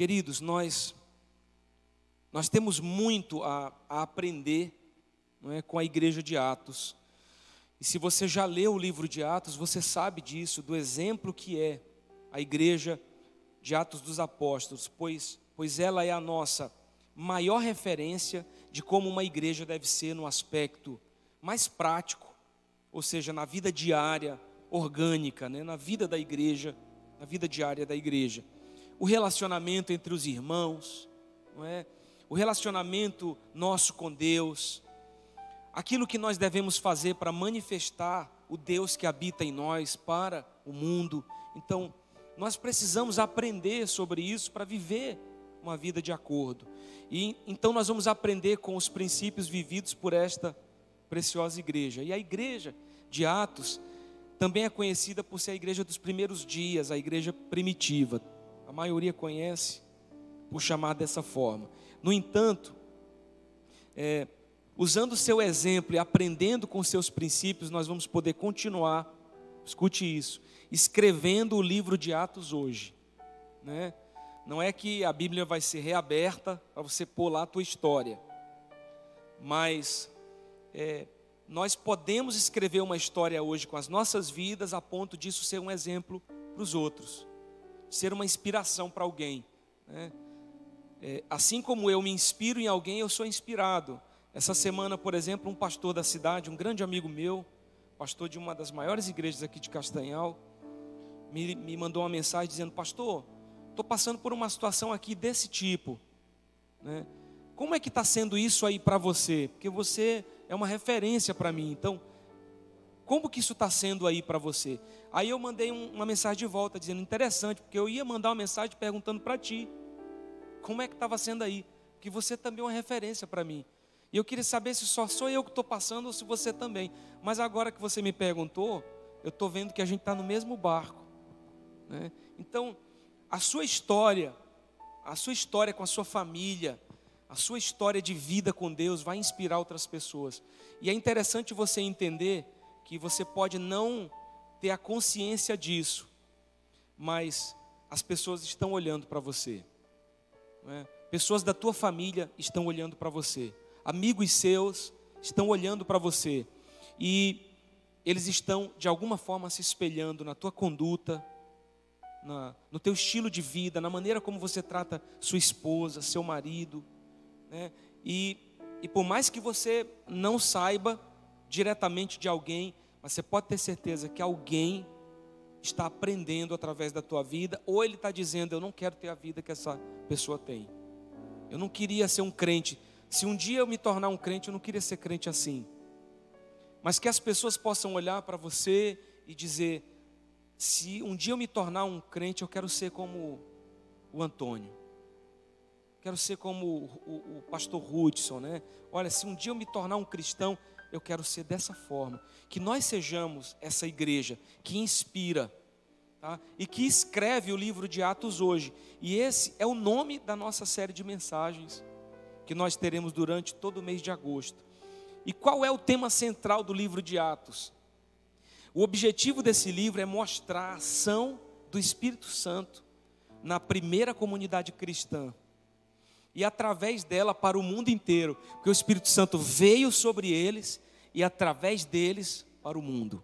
Queridos, nós nós temos muito a, a aprender não é, com a igreja de Atos. E se você já leu o livro de Atos, você sabe disso, do exemplo que é a igreja de Atos dos Apóstolos, pois, pois ela é a nossa maior referência de como uma igreja deve ser no aspecto mais prático, ou seja, na vida diária, orgânica, né, na vida da igreja, na vida diária da igreja. O relacionamento entre os irmãos, não é? o relacionamento nosso com Deus, aquilo que nós devemos fazer para manifestar o Deus que habita em nós para o mundo. Então, nós precisamos aprender sobre isso para viver uma vida de acordo. E então nós vamos aprender com os princípios vividos por esta preciosa igreja. E a igreja de Atos também é conhecida por ser a igreja dos primeiros dias, a igreja primitiva. A maioria conhece por chamar dessa forma. No entanto, é, usando o seu exemplo e aprendendo com seus princípios, nós vamos poder continuar, escute isso, escrevendo o livro de Atos hoje. Né? Não é que a Bíblia vai ser reaberta para você pôr lá a tua história, mas é, nós podemos escrever uma história hoje com as nossas vidas a ponto disso ser um exemplo para os outros, ser uma inspiração para alguém. Né? É, assim como eu me inspiro em alguém, eu sou inspirado. Essa semana, por exemplo, um pastor da cidade, um grande amigo meu, pastor de uma das maiores igrejas aqui de Castanhal, me, me mandou uma mensagem dizendo: Pastor, estou passando por uma situação aqui desse tipo. Né? Como é que está sendo isso aí para você? Porque você é uma referência para mim. Então, como que isso está sendo aí para você? Aí eu mandei um, uma mensagem de volta dizendo interessante, porque eu ia mandar uma mensagem perguntando para ti como é que estava sendo aí, porque você também é uma referência para mim. E eu queria saber se só sou eu que estou passando ou se você também. Mas agora que você me perguntou, eu estou vendo que a gente está no mesmo barco. Né? Então, a sua história, a sua história com a sua família, a sua história de vida com Deus vai inspirar outras pessoas. E é interessante você entender que você pode não ter a consciência disso, mas as pessoas estão olhando para você. É? Pessoas da tua família estão olhando para você, amigos seus estão olhando para você, e eles estão de alguma forma se espelhando na tua conduta, na, no teu estilo de vida, na maneira como você trata sua esposa, seu marido, né? e, e por mais que você não saiba diretamente de alguém, mas você pode ter certeza que alguém está aprendendo através da tua vida, ou ele está dizendo: Eu não quero ter a vida que essa pessoa tem. Eu não queria ser um crente. Se um dia eu me tornar um crente, eu não queria ser crente assim. Mas que as pessoas possam olhar para você e dizer: Se um dia eu me tornar um crente, eu quero ser como o Antônio. Quero ser como o, o, o pastor Hudson, né? Olha, se um dia eu me tornar um cristão, eu quero ser dessa forma. Que nós sejamos essa igreja que inspira tá? e que escreve o livro de Atos hoje. E esse é o nome da nossa série de mensagens que nós teremos durante todo o mês de agosto. E qual é o tema central do livro de Atos? O objetivo desse livro é mostrar a ação do Espírito Santo na primeira comunidade cristã e através dela para o mundo inteiro, porque o Espírito Santo veio sobre eles e através deles para o mundo.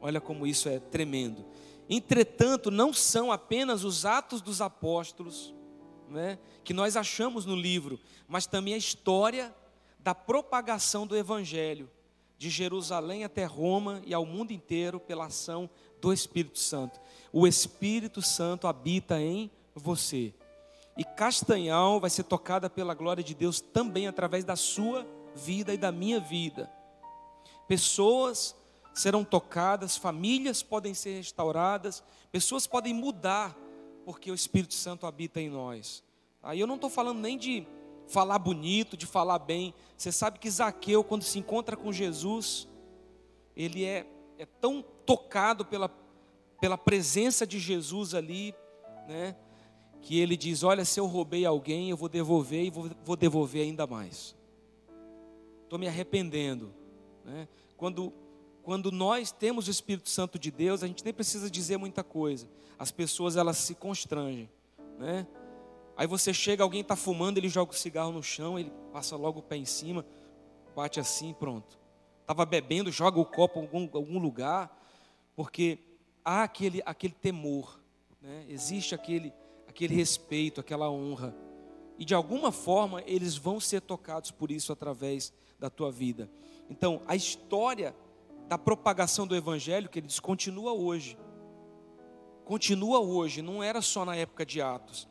Olha como isso é tremendo. Entretanto, não são apenas os atos dos apóstolos né, que nós achamos no livro, mas também a história da propagação do Evangelho, de Jerusalém até Roma e ao mundo inteiro, pela ação do Espírito Santo. O Espírito Santo habita em você. E Castanhal vai ser tocada pela glória de Deus também através da sua vida e da minha vida. Pessoas serão tocadas, famílias podem ser restauradas, pessoas podem mudar, porque o Espírito Santo habita em nós. Aí eu não estou falando nem de falar bonito, de falar bem. Você sabe que Zaqueu, quando se encontra com Jesus, ele é, é tão tocado pela, pela presença de Jesus ali, né? Que ele diz: Olha, se eu roubei alguém, eu vou devolver e vou, vou devolver ainda mais. Estou me arrependendo. Né? Quando, quando nós temos o Espírito Santo de Deus, a gente nem precisa dizer muita coisa. As pessoas elas se constrangem. Né? Aí você chega, alguém está fumando, ele joga o cigarro no chão, ele passa logo o pé em cima, bate assim, pronto. Estava bebendo, joga o copo em algum, algum lugar, porque há aquele, aquele temor, né? existe aquele, aquele respeito, aquela honra. E de alguma forma eles vão ser tocados por isso através da tua vida. Então, a história da propagação do evangelho, que ele diz, continua hoje. Continua hoje, não era só na época de Atos.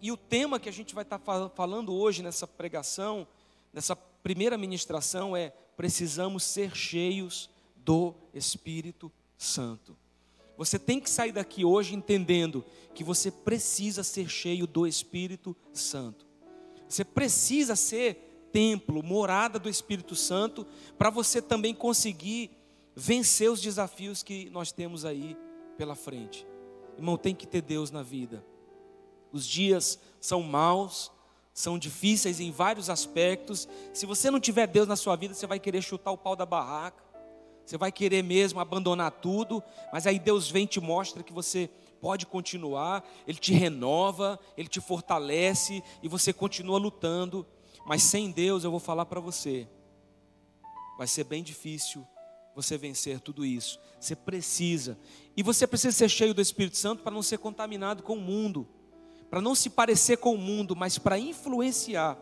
E o tema que a gente vai estar falando hoje nessa pregação, nessa primeira ministração é precisamos ser cheios do Espírito Santo. Você tem que sair daqui hoje entendendo que você precisa ser cheio do Espírito Santo. Você precisa ser templo, morada do Espírito Santo, para você também conseguir vencer os desafios que nós temos aí pela frente. Irmão, tem que ter Deus na vida. Os dias são maus, são difíceis em vários aspectos. Se você não tiver Deus na sua vida, você vai querer chutar o pau da barraca. Você vai querer mesmo abandonar tudo, mas aí Deus vem e te mostra que você pode continuar, Ele te renova, Ele te fortalece e você continua lutando. Mas sem Deus, eu vou falar para você, vai ser bem difícil você vencer tudo isso. Você precisa, e você precisa ser cheio do Espírito Santo para não ser contaminado com o mundo, para não se parecer com o mundo, mas para influenciar.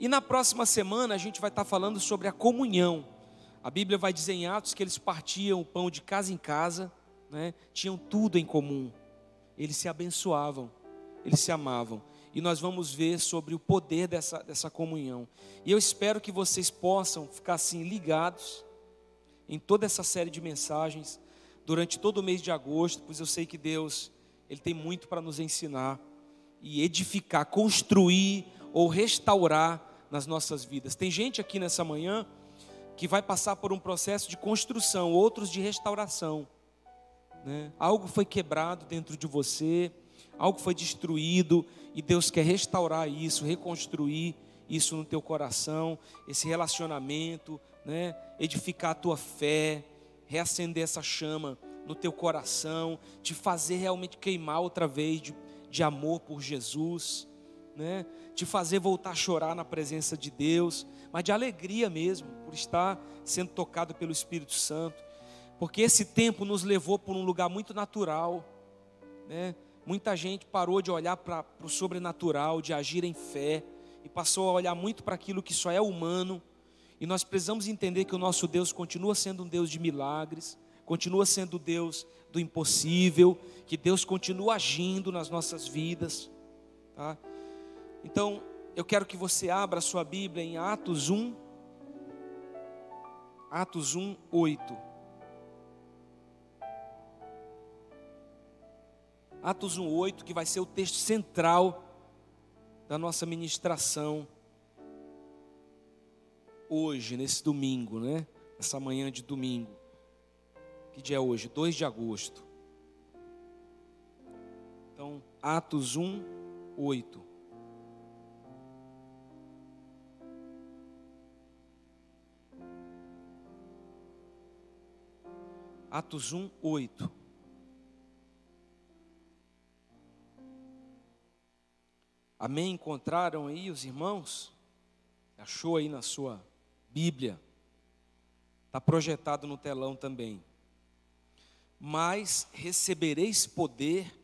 E na próxima semana a gente vai estar falando sobre a comunhão. A Bíblia vai dizer em Atos que eles partiam o pão de casa em casa, né? tinham tudo em comum, eles se abençoavam, eles se amavam. E nós vamos ver sobre o poder dessa, dessa comunhão. E eu espero que vocês possam ficar assim ligados em toda essa série de mensagens durante todo o mês de agosto, pois eu sei que Deus ele tem muito para nos ensinar e edificar, construir ou restaurar nas nossas vidas. Tem gente aqui nessa manhã que vai passar por um processo de construção, outros de restauração. Né? Algo foi quebrado dentro de você, algo foi destruído, e Deus quer restaurar isso, reconstruir isso no teu coração, esse relacionamento, né? edificar a tua fé, reacender essa chama no teu coração, te fazer realmente queimar outra vez de, de amor por Jesus, né? te fazer voltar a chorar na presença de Deus, mas de alegria mesmo, por estar sendo tocado pelo Espírito Santo, porque esse tempo nos levou por um lugar muito natural, né? Muita gente parou de olhar para o sobrenatural, de agir em fé, e passou a olhar muito para aquilo que só é humano. E nós precisamos entender que o nosso Deus continua sendo um Deus de milagres, continua sendo Deus do impossível, que Deus continua agindo nas nossas vidas. Tá? Então, eu quero que você abra a sua Bíblia em Atos 1, Atos 1, 8. Atos 1, 8, que vai ser o texto central da nossa ministração hoje, nesse domingo, né? Essa manhã de domingo. Que dia é hoje? 2 de agosto. Então, Atos 1, 8. Atos 1, 8. Amém? Encontraram aí os irmãos? Achou aí na sua Bíblia? Está projetado no telão também. Mas recebereis poder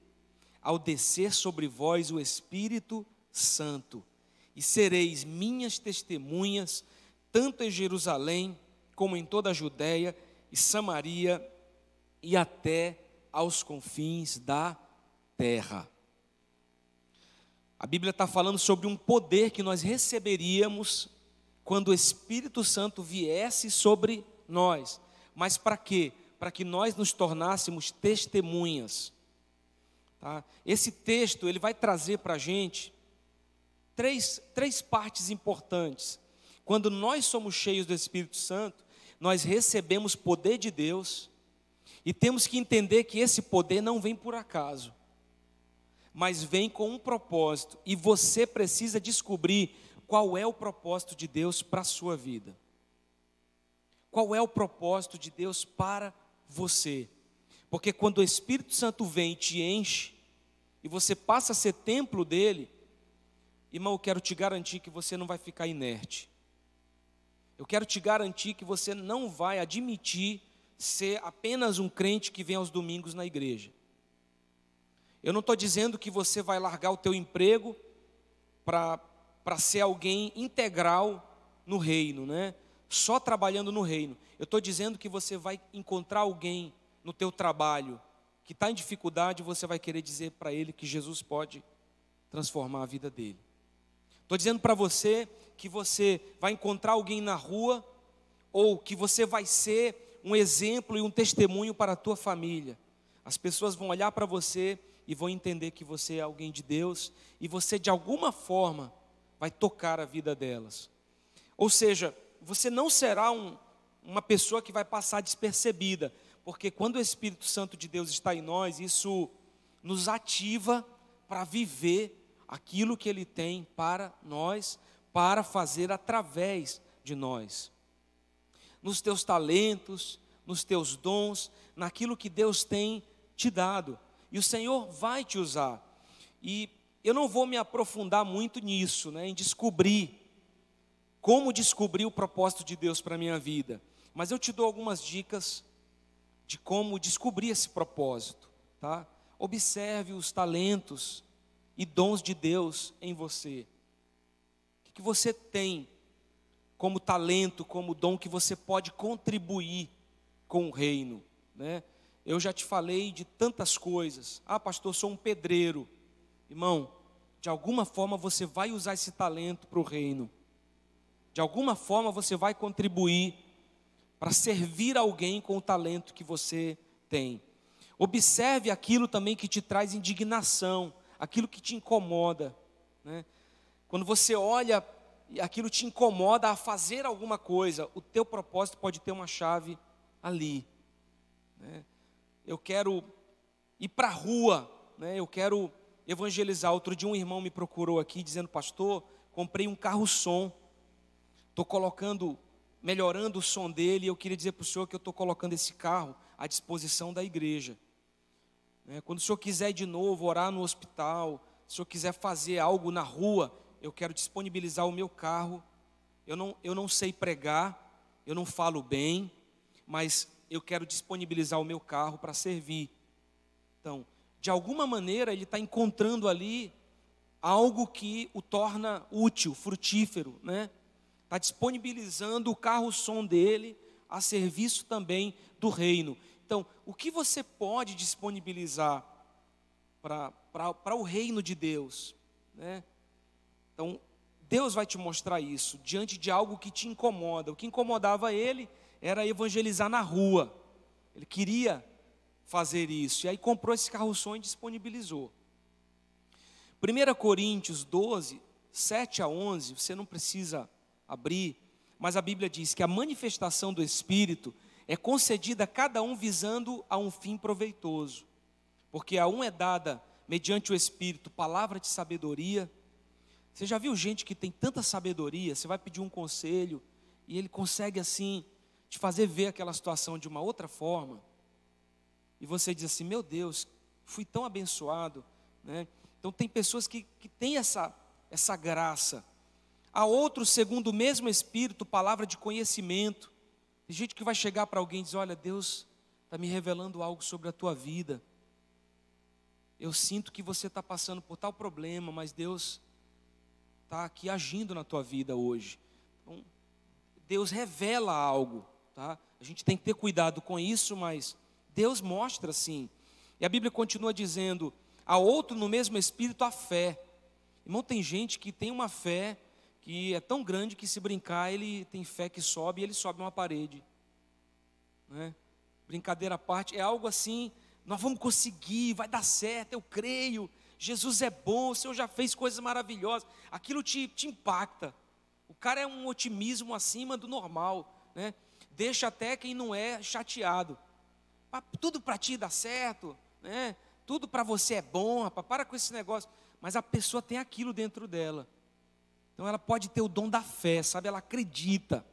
ao descer sobre vós o Espírito Santo, e sereis minhas testemunhas, tanto em Jerusalém, como em toda a Judéia e Samaria e até aos confins da terra. A Bíblia está falando sobre um poder que nós receberíamos quando o Espírito Santo viesse sobre nós. Mas para quê? Para que nós nos tornássemos testemunhas. Tá? Esse texto ele vai trazer para a gente três, três partes importantes. Quando nós somos cheios do Espírito Santo, nós recebemos poder de Deus e temos que entender que esse poder não vem por acaso, mas vem com um propósito, e você precisa descobrir qual é o propósito de Deus para a sua vida. Qual é o propósito de Deus para você? Porque quando o Espírito Santo vem e te enche, e você passa a ser templo dele, irmão, eu quero te garantir que você não vai ficar inerte. Eu quero te garantir que você não vai admitir ser apenas um crente que vem aos domingos na igreja. Eu não estou dizendo que você vai largar o teu emprego para ser alguém integral no reino, né? Só trabalhando no reino. Eu estou dizendo que você vai encontrar alguém no teu trabalho que está em dificuldade, você vai querer dizer para ele que Jesus pode transformar a vida dele. Estou dizendo para você que você vai encontrar alguém na rua ou que você vai ser um exemplo e um testemunho para a tua família. As pessoas vão olhar para você e vão entender que você é alguém de Deus e você de alguma forma vai tocar a vida delas. Ou seja, você não será um, uma pessoa que vai passar despercebida, porque quando o Espírito Santo de Deus está em nós, isso nos ativa para viver aquilo que Ele tem para nós, para fazer através de nós. Nos teus talentos, nos teus dons, naquilo que Deus tem te dado. E o Senhor vai te usar. E eu não vou me aprofundar muito nisso, né, em descobrir como descobrir o propósito de Deus para a minha vida. Mas eu te dou algumas dicas de como descobrir esse propósito, tá? Observe os talentos e dons de Deus em você. O que você tem como talento, como dom que você pode contribuir com o reino, né? Eu já te falei de tantas coisas. Ah, pastor, sou um pedreiro. Irmão, de alguma forma você vai usar esse talento para o reino. De alguma forma você vai contribuir para servir alguém com o talento que você tem. Observe aquilo também que te traz indignação, aquilo que te incomoda. Né? Quando você olha e aquilo te incomoda a fazer alguma coisa, o teu propósito pode ter uma chave ali. Né? Eu quero ir para a rua, né? eu quero evangelizar. Outro dia um irmão me procurou aqui dizendo, pastor, comprei um carro som, estou colocando melhorando o som dele, e eu queria dizer para o senhor que eu estou colocando esse carro à disposição da igreja. É, quando o senhor quiser de novo orar no hospital, se o senhor quiser fazer algo na rua, eu quero disponibilizar o meu carro. Eu não, eu não sei pregar, eu não falo bem, mas eu quero disponibilizar o meu carro para servir. Então, de alguma maneira, ele está encontrando ali algo que o torna útil, frutífero, né? está disponibilizando o carro-som dele a serviço também do reino. Então, o que você pode disponibilizar para o reino de Deus? Né? Então, Deus vai te mostrar isso diante de algo que te incomoda. O que incomodava ele era evangelizar na rua. Ele queria fazer isso. E aí comprou esse carro-som e disponibilizou. 1 Coríntios 12, 7 a 11, você não precisa abrir, mas a Bíblia diz que a manifestação do Espírito é concedida a cada um visando a um fim proveitoso, porque a um é dada, mediante o Espírito, palavra de sabedoria. Você já viu gente que tem tanta sabedoria, você vai pedir um conselho e ele consegue assim te fazer ver aquela situação de uma outra forma, e você diz assim: Meu Deus, fui tão abençoado. Né? Então, tem pessoas que, que têm essa, essa graça a outros, segundo o mesmo Espírito, palavra de conhecimento. Tem gente que vai chegar para alguém e dizer: Olha, Deus está me revelando algo sobre a tua vida. Eu sinto que você está passando por tal problema, mas Deus está aqui agindo na tua vida hoje. Então, Deus revela algo, tá? A gente tem que ter cuidado com isso, mas Deus mostra sim. E a Bíblia continua dizendo: a outro no mesmo espírito a fé. Irmão, tem gente que tem uma fé que é tão grande que se brincar, ele tem fé que sobe e ele sobe uma parede. Né? Brincadeira à parte, é algo assim, nós vamos conseguir, vai dar certo, eu creio, Jesus é bom, o Senhor já fez coisas maravilhosas, aquilo te, te impacta. O cara é um otimismo acima do normal, né? deixa até quem não é chateado. Tudo para ti dá certo, né? tudo para você é bom, rapaz, para com esse negócio. Mas a pessoa tem aquilo dentro dela. Então ela pode ter o dom da fé, sabe? Ela acredita.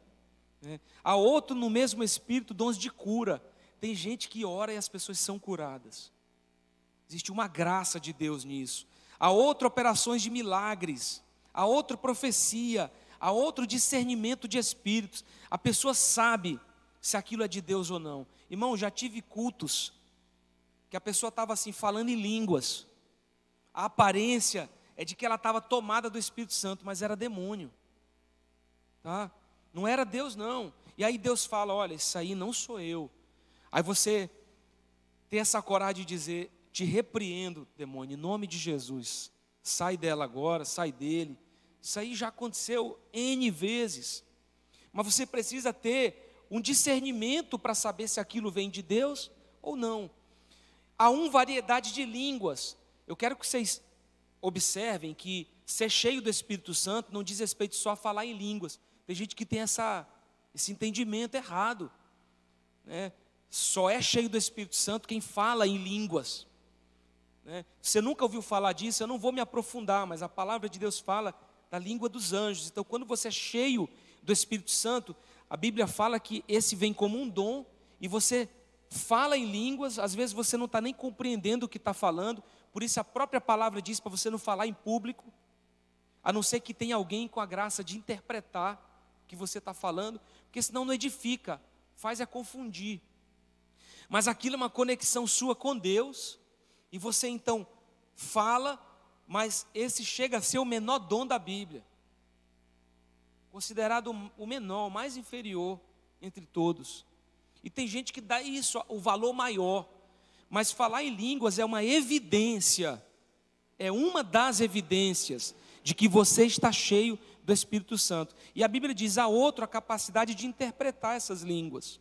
Né? Há outro no mesmo espírito, dons de cura. Tem gente que ora e as pessoas são curadas. Existe uma graça de Deus nisso. Há outra operações de milagres, há outra profecia, há outro discernimento de espíritos. A pessoa sabe se aquilo é de Deus ou não. Irmão, já tive cultos que a pessoa estava assim falando em línguas. A aparência é de que ela estava tomada do Espírito Santo, mas era demônio. Tá? Não era Deus não. E aí Deus fala: "Olha, isso aí não sou eu". Aí você tem essa coragem de dizer: "Te repreendo, demônio, em nome de Jesus. Sai dela agora, sai dele". Isso aí já aconteceu N vezes. Mas você precisa ter um discernimento para saber se aquilo vem de Deus ou não. Há uma variedade de línguas. Eu quero que vocês observem que ser cheio do Espírito Santo não diz respeito só a falar em línguas. Tem gente que tem essa, esse entendimento errado. Né? Só é cheio do Espírito Santo quem fala em línguas. Né? Você nunca ouviu falar disso, eu não vou me aprofundar, mas a palavra de Deus fala da língua dos anjos. Então, quando você é cheio do Espírito Santo, a Bíblia fala que esse vem como um dom e você fala em línguas, às vezes você não está nem compreendendo o que está falando, por isso a própria palavra diz para você não falar em público, a não ser que tenha alguém com a graça de interpretar o que você está falando, porque senão não edifica, faz é confundir. Mas aquilo é uma conexão sua com Deus, e você então fala, mas esse chega a ser o menor dom da Bíblia, considerado o menor, o mais inferior entre todos. E tem gente que dá isso o valor maior. Mas falar em línguas é uma evidência, é uma das evidências de que você está cheio do Espírito Santo. E a Bíblia diz a outro a capacidade de interpretar essas línguas.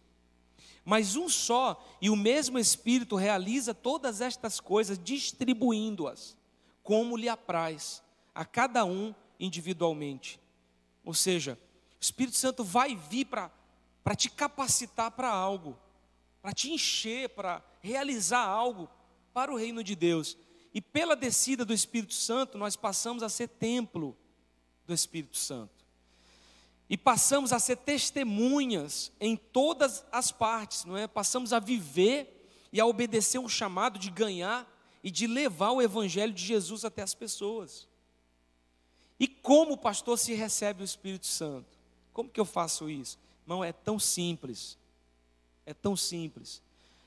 Mas um só e o mesmo Espírito realiza todas estas coisas, distribuindo-as como lhe apraz, a cada um individualmente. Ou seja, o Espírito Santo vai vir para te capacitar para algo, para te encher, para realizar algo para o reino de Deus. E pela descida do Espírito Santo, nós passamos a ser templo do Espírito Santo. E passamos a ser testemunhas em todas as partes, não é? Passamos a viver e a obedecer um chamado de ganhar e de levar o evangelho de Jesus até as pessoas. E como o pastor se recebe o Espírito Santo? Como que eu faço isso? Irmão, é tão simples. É tão simples.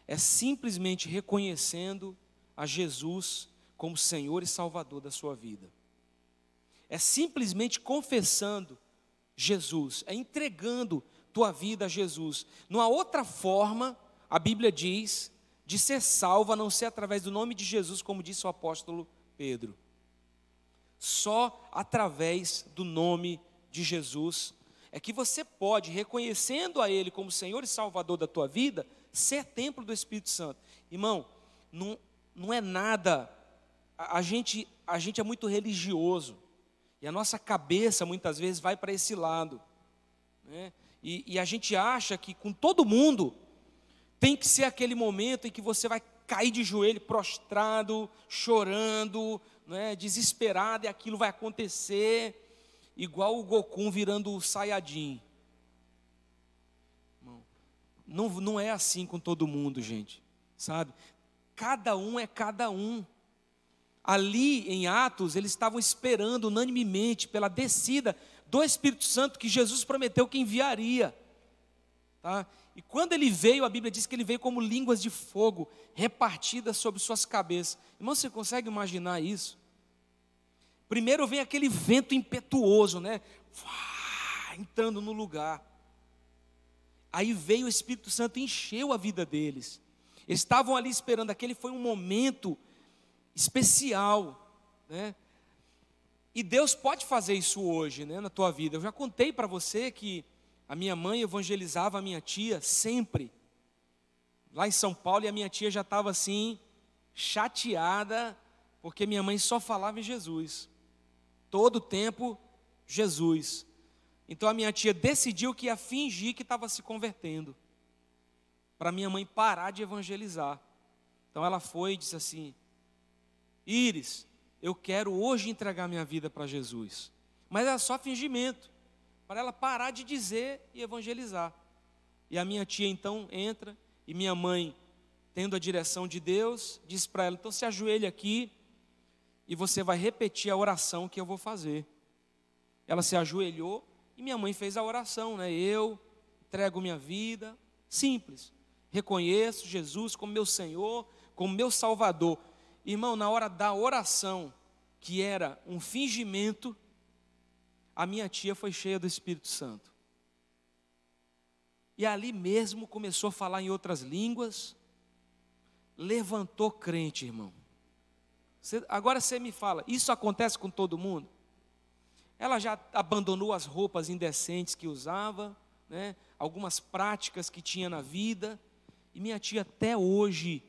É simplesmente reconhecendo a Jesus como Senhor e Salvador da sua vida. É simplesmente confessando Jesus, é entregando tua vida a Jesus. Não há outra forma, a Bíblia diz, de ser salvo a não ser através do nome de Jesus, como disse o apóstolo Pedro. Só através do nome de Jesus é que você pode, reconhecendo a Ele como Senhor e Salvador da tua vida, ser templo do Espírito Santo. Irmão, não, não é nada. A, a, gente, a gente é muito religioso. E a nossa cabeça muitas vezes vai para esse lado. Né? E, e a gente acha que com todo mundo tem que ser aquele momento em que você vai cair de joelho, prostrado, chorando, né, desesperado, e aquilo vai acontecer igual o Goku virando o Sayajin. Não, não é assim com todo mundo, gente, sabe? Cada um é cada um. Ali em Atos, eles estavam esperando unanimemente pela descida do Espírito Santo que Jesus prometeu que enviaria. Tá? E quando ele veio, a Bíblia diz que ele veio como línguas de fogo repartidas sobre suas cabeças. Irmão, você consegue imaginar isso? Primeiro vem aquele vento impetuoso, né? Entrando no lugar. Aí veio o Espírito Santo e encheu a vida deles. Eles estavam ali esperando, aquele foi um momento especial, né? E Deus pode fazer isso hoje, né, na tua vida. Eu já contei para você que a minha mãe evangelizava a minha tia sempre. Lá em São Paulo e a minha tia já estava assim chateada porque minha mãe só falava em Jesus todo o tempo Jesus. Então a minha tia decidiu que ia fingir que estava se convertendo, para minha mãe parar de evangelizar. Então ela foi e disse assim: Íris, eu quero hoje entregar minha vida para Jesus. Mas era só fingimento, para ela parar de dizer e evangelizar. E a minha tia então entra, e minha mãe tendo a direção de Deus, disse para ela: então se ajoelhe aqui e você vai repetir a oração que eu vou fazer. Ela se ajoelhou e minha mãe fez a oração, né? Eu entrego minha vida, simples. Reconheço Jesus como meu Senhor, como meu Salvador. Irmão, na hora da oração, que era um fingimento, a minha tia foi cheia do Espírito Santo. E ali mesmo começou a falar em outras línguas, levantou crente, irmão. Agora você me fala, isso acontece com todo mundo? Ela já abandonou as roupas indecentes que usava, né, algumas práticas que tinha na vida, e minha tia até hoje,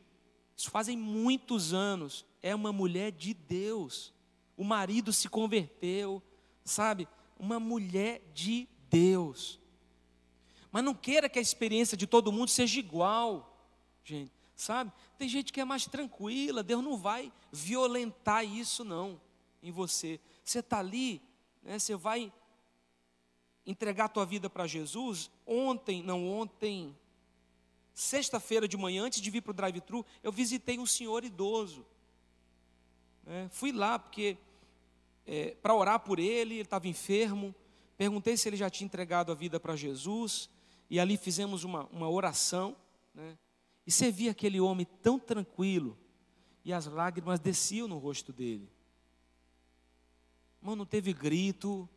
isso fazem muitos anos, é uma mulher de Deus. O marido se converteu, sabe? Uma mulher de Deus. Mas não queira que a experiência de todo mundo seja igual, gente, sabe? Tem gente que é mais tranquila, Deus não vai violentar isso não em você. Você está ali, né, você vai entregar a tua vida para Jesus. Ontem, não ontem, sexta-feira de manhã, antes de vir para o drive-thru, eu visitei um senhor idoso. É, fui lá porque é, para orar por ele, ele estava enfermo. Perguntei se ele já tinha entregado a vida para Jesus e ali fizemos uma, uma oração, né? e você via aquele homem tão tranquilo, e as lágrimas desciam no rosto dele. Mano, não teve grito,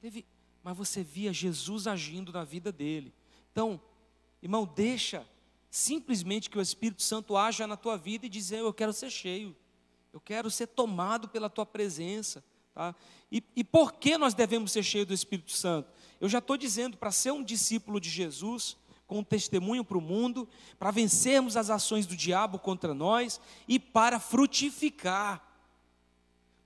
teve, mas você via Jesus agindo na vida dele. Então, irmão, deixa simplesmente que o Espírito Santo haja na tua vida e dizer: Eu quero ser cheio, eu quero ser tomado pela tua presença. Tá? E, e por que nós devemos ser cheios do Espírito Santo? Eu já estou dizendo, para ser um discípulo de Jesus, com um testemunho para o mundo, para vencermos as ações do diabo contra nós e para frutificar,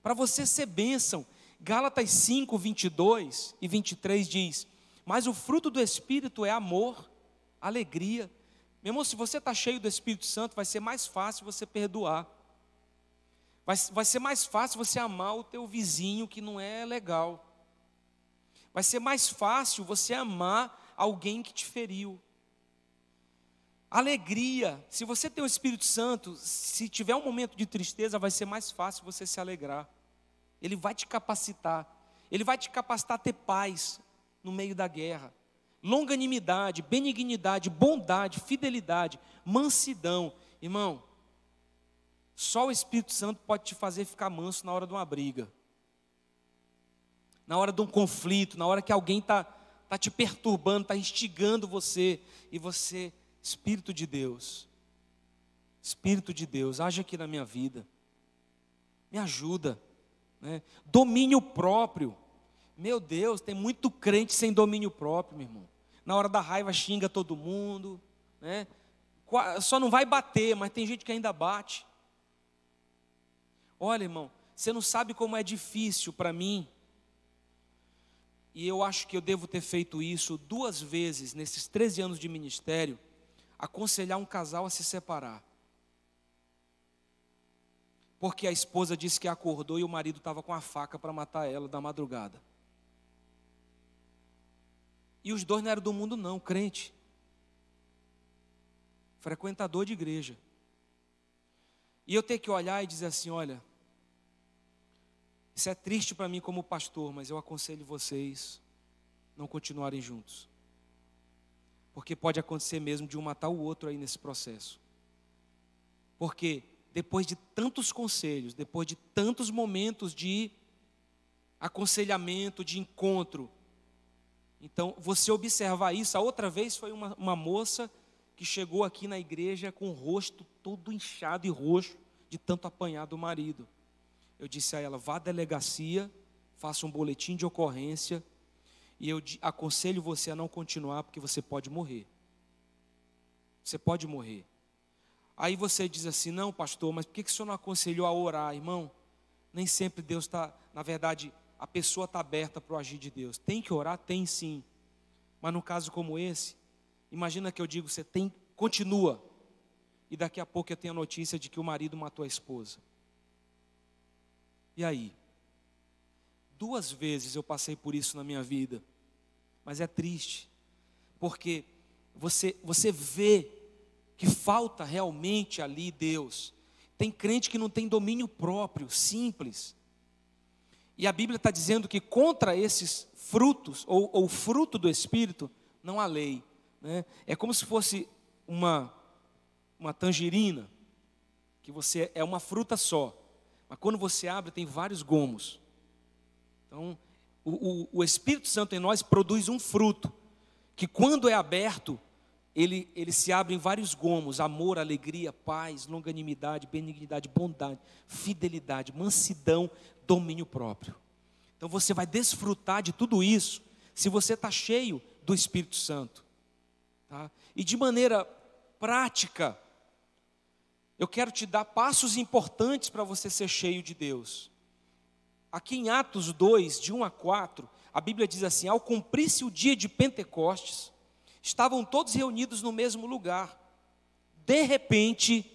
para você ser bênção. Gálatas 5, 22 e 23 diz: Mas o fruto do Espírito é amor, alegria. Meu irmão, se você está cheio do Espírito Santo, vai ser mais fácil você perdoar. Vai, vai ser mais fácil você amar o teu vizinho que não é legal. Vai ser mais fácil você amar alguém que te feriu. Alegria. Se você tem o Espírito Santo, se tiver um momento de tristeza, vai ser mais fácil você se alegrar. Ele vai te capacitar. Ele vai te capacitar a ter paz no meio da guerra. Longanimidade, benignidade, bondade, fidelidade, mansidão. Irmão, só o Espírito Santo pode te fazer ficar manso na hora de uma briga na hora de um conflito, na hora que alguém está tá te perturbando, está instigando você, e você, Espírito de Deus, Espírito de Deus, age aqui na minha vida, me ajuda, né? domínio próprio, meu Deus, tem muito crente sem domínio próprio, meu irmão, na hora da raiva xinga todo mundo, né? só não vai bater, mas tem gente que ainda bate. Olha, irmão, você não sabe como é difícil para mim e eu acho que eu devo ter feito isso duas vezes nesses 13 anos de ministério, aconselhar um casal a se separar. Porque a esposa disse que acordou e o marido estava com a faca para matar ela da madrugada. E os dois não eram do mundo, não, crente. Frequentador de igreja. E eu ter que olhar e dizer assim: olha, isso é triste para mim como pastor, mas eu aconselho vocês não continuarem juntos. Porque pode acontecer mesmo de um matar o outro aí nesse processo. Porque depois de tantos conselhos, depois de tantos momentos de aconselhamento, de encontro, então você observar isso, a outra vez foi uma, uma moça que chegou aqui na igreja com o rosto todo inchado e roxo de tanto apanhar do marido eu disse a ela: vá à delegacia, faça um boletim de ocorrência, e eu aconselho você a não continuar, porque você pode morrer. Você pode morrer. Aí você diz assim: não, pastor, mas por que, que o senhor não aconselhou a orar, irmão? Nem sempre Deus está, na verdade, a pessoa está aberta para o agir de Deus. Tem que orar? Tem sim. Mas num caso como esse, imagina que eu digo: você tem, continua. E daqui a pouco eu tenho a notícia de que o marido matou a esposa. E aí? Duas vezes eu passei por isso na minha vida, mas é triste, porque você, você vê que falta realmente ali Deus. Tem crente que não tem domínio próprio, simples. E a Bíblia está dizendo que contra esses frutos, ou, ou fruto do Espírito, não há lei. Né? É como se fosse uma, uma tangerina, que você é uma fruta só, mas quando você abre tem vários gomos. Então, o, o, o Espírito Santo em nós produz um fruto, que quando é aberto, ele, ele se abre em vários gomos: amor, alegria, paz, longanimidade, benignidade, bondade, fidelidade, mansidão, domínio próprio. Então você vai desfrutar de tudo isso se você está cheio do Espírito Santo. Tá? E de maneira prática, eu quero te dar passos importantes para você ser cheio de Deus. Aqui em Atos 2, de 1 a 4, a Bíblia diz assim: Ao cumprir-se o dia de Pentecostes, estavam todos reunidos no mesmo lugar. De repente,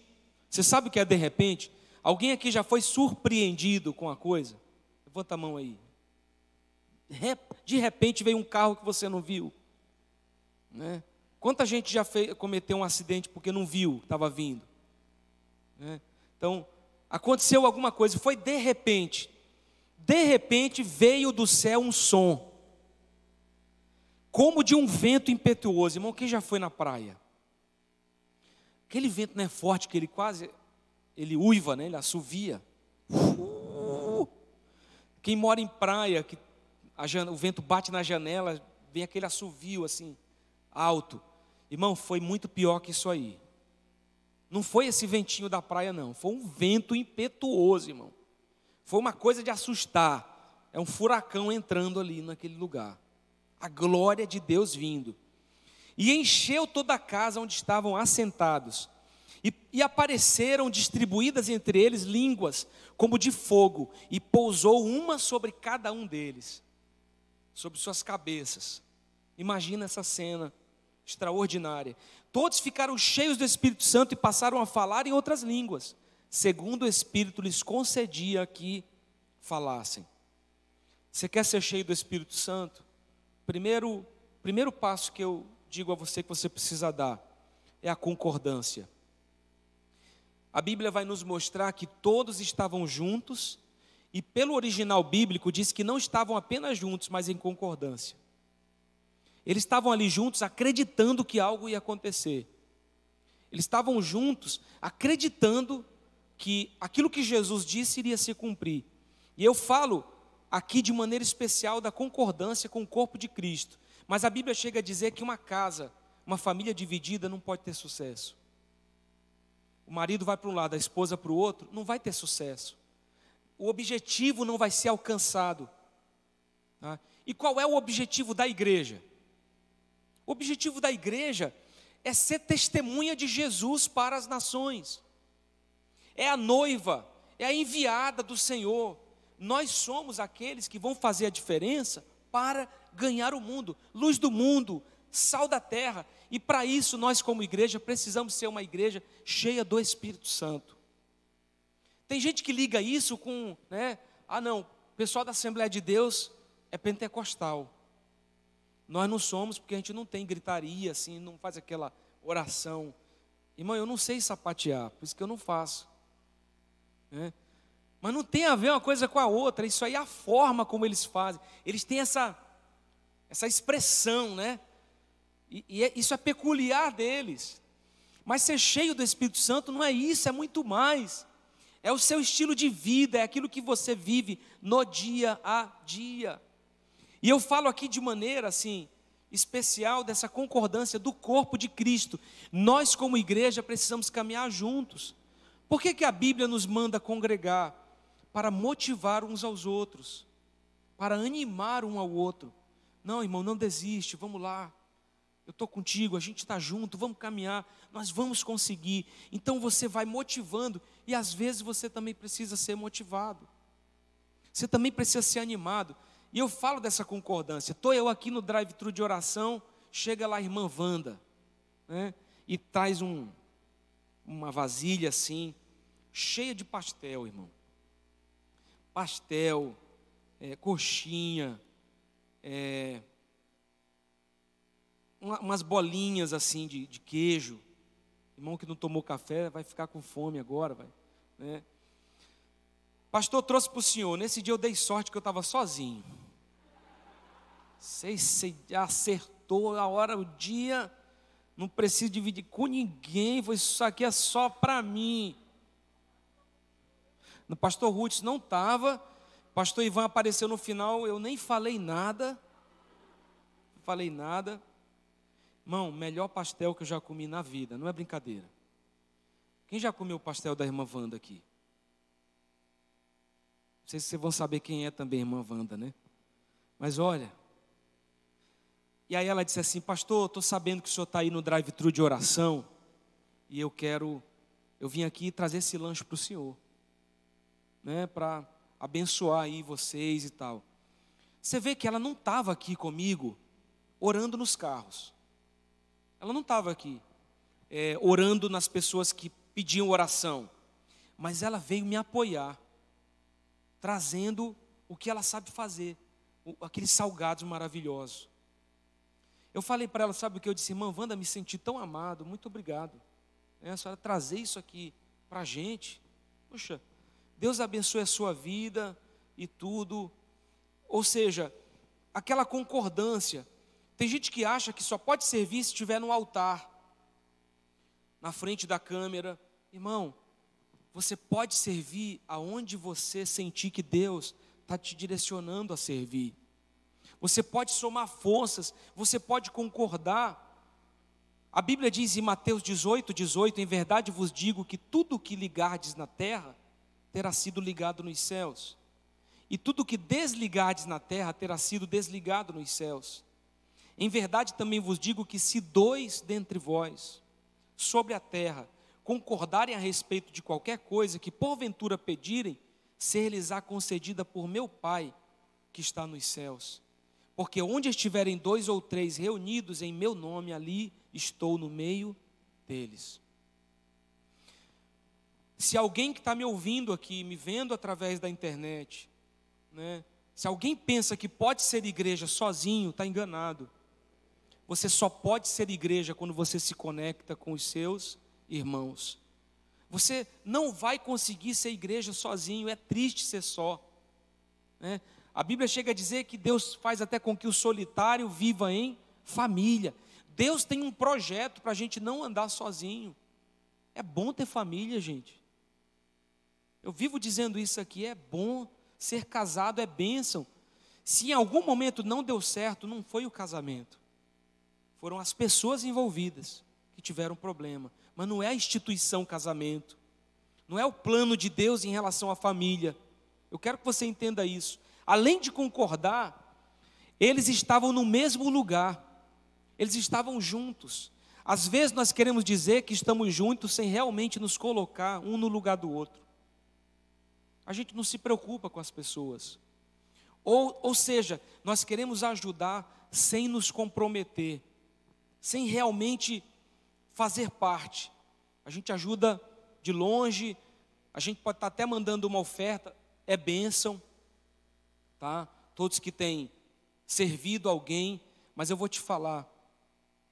você sabe o que é de repente? Alguém aqui já foi surpreendido com a coisa? Levanta a mão aí. De repente veio um carro que você não viu. Né? Quanta gente já fez, cometeu um acidente porque não viu, estava vindo? Né? Então, aconteceu alguma coisa, foi de repente. De repente veio do céu um som como de um vento impetuoso. Irmão, quem já foi na praia? Aquele vento não é forte que ele quase, ele uiva, né? ele assovia. Uh! Quem mora em praia, que o vento bate na janela, vem aquele assovio assim, alto. Irmão, foi muito pior que isso aí. Não foi esse ventinho da praia, não. Foi um vento impetuoso, irmão. Foi uma coisa de assustar. É um furacão entrando ali naquele lugar a glória de Deus vindo. E encheu toda a casa onde estavam assentados. E, e, apareceram distribuídas entre eles línguas como de fogo, e pousou uma sobre cada um deles, sobre suas cabeças. Imagina essa cena extraordinária. Todos ficaram cheios do Espírito Santo e passaram a falar em outras línguas, segundo o Espírito lhes concedia que falassem. Você quer ser cheio do Espírito Santo? Primeiro, primeiro passo que eu digo a você que você precisa dar é a concordância. A Bíblia vai nos mostrar que todos estavam juntos, e pelo original bíblico diz que não estavam apenas juntos, mas em concordância. Eles estavam ali juntos acreditando que algo ia acontecer. Eles estavam juntos acreditando que aquilo que Jesus disse iria se cumprir. E eu falo aqui de maneira especial da concordância com o corpo de Cristo. Mas a Bíblia chega a dizer que uma casa, uma família dividida não pode ter sucesso. O marido vai para um lado, a esposa para o outro, não vai ter sucesso. O objetivo não vai ser alcançado. Tá? E qual é o objetivo da igreja? O objetivo da igreja é ser testemunha de Jesus para as nações. É a noiva, é a enviada do Senhor nós somos aqueles que vão fazer a diferença para ganhar o mundo, luz do mundo, sal da terra. E para isso, nós, como igreja, precisamos ser uma igreja cheia do Espírito Santo. Tem gente que liga isso com, né? Ah, não, o pessoal da Assembleia de Deus é pentecostal. Nós não somos porque a gente não tem gritaria, assim, não faz aquela oração. Irmão, eu não sei sapatear, por isso que eu não faço. Né? Mas não tem a ver uma coisa com a outra, isso aí é a forma como eles fazem. Eles têm essa, essa expressão, né? E, e é, isso é peculiar deles. Mas ser cheio do Espírito Santo não é isso, é muito mais. É o seu estilo de vida, é aquilo que você vive no dia a dia. E eu falo aqui de maneira assim, especial dessa concordância do corpo de Cristo. Nós, como igreja, precisamos caminhar juntos. Por que, que a Bíblia nos manda congregar? para motivar uns aos outros, para animar um ao outro. Não, irmão, não desiste, vamos lá. Eu estou contigo, a gente está junto, vamos caminhar, nós vamos conseguir. Então você vai motivando, e às vezes você também precisa ser motivado. Você também precisa ser animado. E eu falo dessa concordância. Estou eu aqui no drive-thru de oração, chega lá a irmã Wanda, né, e traz um, uma vasilha assim, cheia de pastel, irmão pastel, é, coxinha, é, umas bolinhas assim de, de queijo. Irmão que não tomou café vai ficar com fome agora, vai. Né? Pastor trouxe para o senhor. Nesse dia eu dei sorte que eu estava sozinho. Sei se acertou a hora, o dia. Não preciso dividir com ninguém. Isso aqui é só para mim. No pastor Ruth não estava. Pastor Ivan apareceu no final. Eu nem falei nada. Não falei nada. Irmão, melhor pastel que eu já comi na vida, não é brincadeira. Quem já comeu o pastel da irmã Wanda aqui? Não sei se vocês vão saber quem é também a irmã Wanda, né? Mas olha. E aí ela disse assim: Pastor, estou sabendo que o senhor está aí no drive-thru de oração. E eu quero. Eu vim aqui trazer esse lanche para o senhor. Né? Para abençoar aí vocês e tal. Você vê que ela não estava aqui comigo orando nos carros. Ela não estava aqui é, orando nas pessoas que pediam oração, mas ela veio me apoiar, trazendo o que ela sabe fazer, aqueles salgados maravilhosos. Eu falei para ela, sabe o que eu disse, irmã Wanda, me senti tão amado, muito obrigado. É, a senhora trazer isso aqui para a gente. Poxa, Deus abençoe a sua vida e tudo. Ou seja, aquela concordância. Tem gente que acha que só pode servir se estiver no altar, na frente da câmera. Irmão, você pode servir aonde você sentir que Deus está te direcionando a servir. Você pode somar forças, você pode concordar. A Bíblia diz em Mateus 18, 18: Em verdade vos digo que tudo o que ligardes na terra terá sido ligado nos céus, e tudo o que desligardes na terra terá sido desligado nos céus. Em verdade também vos digo que se dois dentre vós sobre a terra concordarem a respeito de qualquer coisa que porventura pedirem, ser-lhes-á concedida por meu Pai que está nos céus. Porque onde estiverem dois ou três reunidos em meu nome, ali estou no meio deles. Se alguém que está me ouvindo aqui, me vendo através da internet, né, se alguém pensa que pode ser igreja sozinho, está enganado. Você só pode ser igreja quando você se conecta com os seus irmãos. Você não vai conseguir ser igreja sozinho, é triste ser só. Né? A Bíblia chega a dizer que Deus faz até com que o solitário viva em família. Deus tem um projeto para a gente não andar sozinho. É bom ter família, gente. Eu vivo dizendo isso aqui, é bom ser casado, é bênção. Se em algum momento não deu certo, não foi o casamento foram as pessoas envolvidas que tiveram problema, mas não é a instituição casamento, não é o plano de Deus em relação à família. Eu quero que você entenda isso. Além de concordar, eles estavam no mesmo lugar, eles estavam juntos. Às vezes nós queremos dizer que estamos juntos sem realmente nos colocar um no lugar do outro. A gente não se preocupa com as pessoas. Ou, ou seja, nós queremos ajudar sem nos comprometer sem realmente fazer parte. A gente ajuda de longe, a gente pode estar até mandando uma oferta, é bênção, tá? Todos que têm servido alguém, mas eu vou te falar,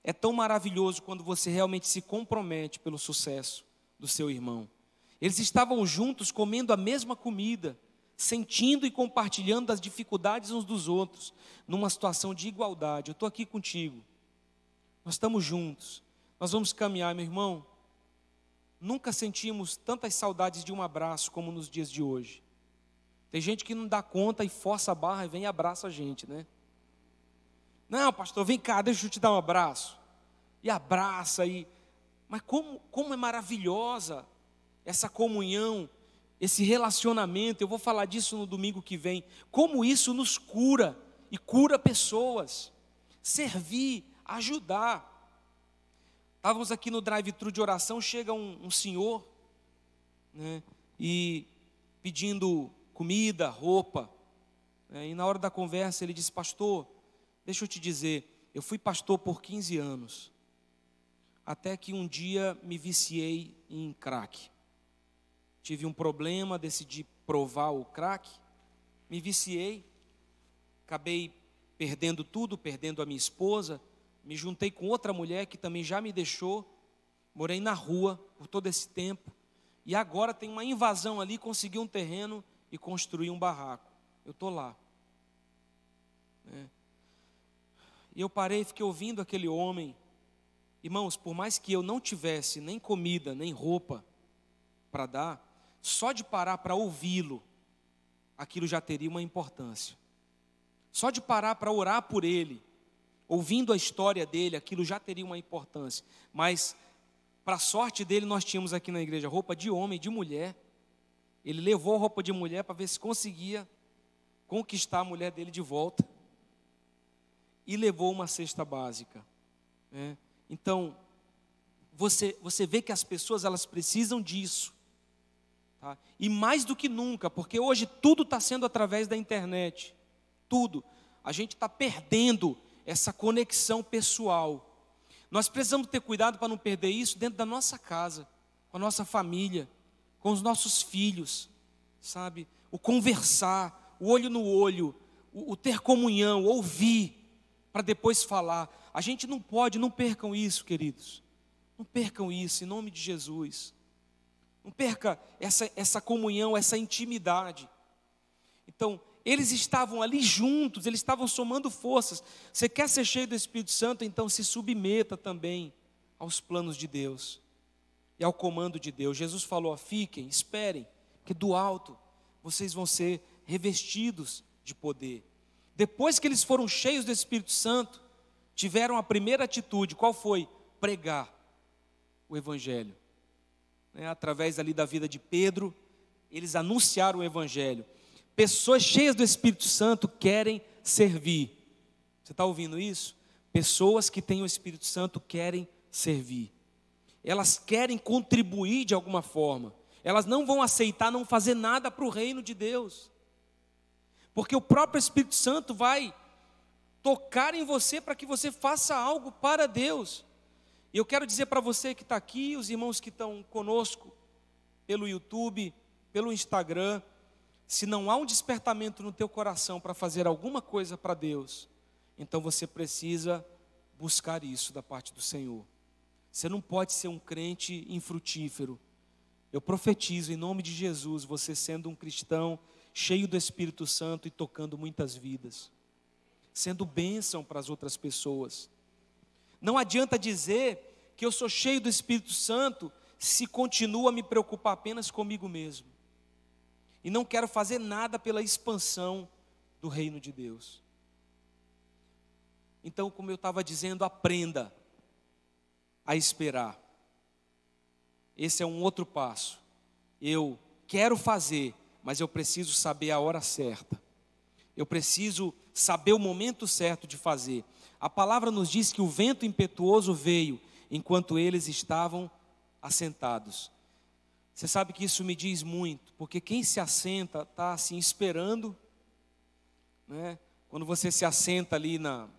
é tão maravilhoso quando você realmente se compromete pelo sucesso do seu irmão. Eles estavam juntos comendo a mesma comida, sentindo e compartilhando as dificuldades uns dos outros, numa situação de igualdade. Eu estou aqui contigo. Nós estamos juntos. Nós vamos caminhar, meu irmão. Nunca sentimos tantas saudades de um abraço como nos dias de hoje. Tem gente que não dá conta e força a barra e vem e abraça a gente, né? Não, pastor, vem cá, deixa eu te dar um abraço. E abraça aí. Mas como, como é maravilhosa essa comunhão, esse relacionamento. Eu vou falar disso no domingo que vem. Como isso nos cura e cura pessoas. Servir, ajudar. Estávamos aqui no drive-thru de oração, chega um, um senhor, né, e pedindo comida, roupa. Né, e na hora da conversa ele disse: Pastor, deixa eu te dizer, eu fui pastor por 15 anos, até que um dia me viciei em crack. Tive um problema, decidi provar o crack, me viciei, acabei perdendo tudo, perdendo a minha esposa, me juntei com outra mulher que também já me deixou, morei na rua por todo esse tempo, e agora tem uma invasão ali, consegui um terreno e construí um barraco. Eu estou lá. É. E eu parei, fiquei ouvindo aquele homem. Irmãos, por mais que eu não tivesse nem comida, nem roupa para dar, só de parar para ouvi-lo, aquilo já teria uma importância. Só de parar para orar por ele, ouvindo a história dele, aquilo já teria uma importância. Mas, para a sorte dele, nós tínhamos aqui na igreja roupa de homem, de mulher. Ele levou a roupa de mulher para ver se conseguia conquistar a mulher dele de volta. E levou uma cesta básica. Né? Então, você, você vê que as pessoas elas precisam disso. Tá? E mais do que nunca, porque hoje tudo está sendo através da internet. Tudo. A gente está perdendo essa conexão pessoal. Nós precisamos ter cuidado para não perder isso dentro da nossa casa, com a nossa família, com os nossos filhos, sabe? O conversar, o olho no olho, o, o ter comunhão, ouvir, para depois falar. A gente não pode, não percam isso, queridos. Não percam isso, em nome de Jesus. Não perca essa, essa comunhão, essa intimidade. Então, eles estavam ali juntos, eles estavam somando forças. Você quer ser cheio do Espírito Santo? Então se submeta também aos planos de Deus e ao comando de Deus. Jesus falou: fiquem, esperem, que do alto vocês vão ser revestidos de poder. Depois que eles foram cheios do Espírito Santo, tiveram a primeira atitude, qual foi? Pregar o Evangelho né, através ali da vida de Pedro, eles anunciaram o Evangelho. Pessoas cheias do Espírito Santo querem servir. Você está ouvindo isso? Pessoas que têm o Espírito Santo querem servir. Elas querem contribuir de alguma forma. Elas não vão aceitar não fazer nada para o reino de Deus. Porque o próprio Espírito Santo vai tocar em você para que você faça algo para Deus. E eu quero dizer para você que está aqui, os irmãos que estão conosco pelo YouTube, pelo Instagram, se não há um despertamento no teu coração para fazer alguma coisa para Deus, então você precisa buscar isso da parte do Senhor. Você não pode ser um crente infrutífero. Eu profetizo em nome de Jesus, você sendo um cristão cheio do Espírito Santo e tocando muitas vidas, sendo bênção para as outras pessoas. Não adianta dizer que eu sou cheio do Espírito Santo se continua a me preocupar apenas comigo mesmo. E não quero fazer nada pela expansão do reino de Deus. Então, como eu estava dizendo, aprenda a esperar. Esse é um outro passo. Eu quero fazer, mas eu preciso saber a hora certa. Eu preciso saber o momento certo de fazer. A palavra nos diz que o vento impetuoso veio enquanto eles estavam assentados. Você sabe que isso me diz muito, porque quem se assenta está assim esperando, né? Quando você se assenta ali na,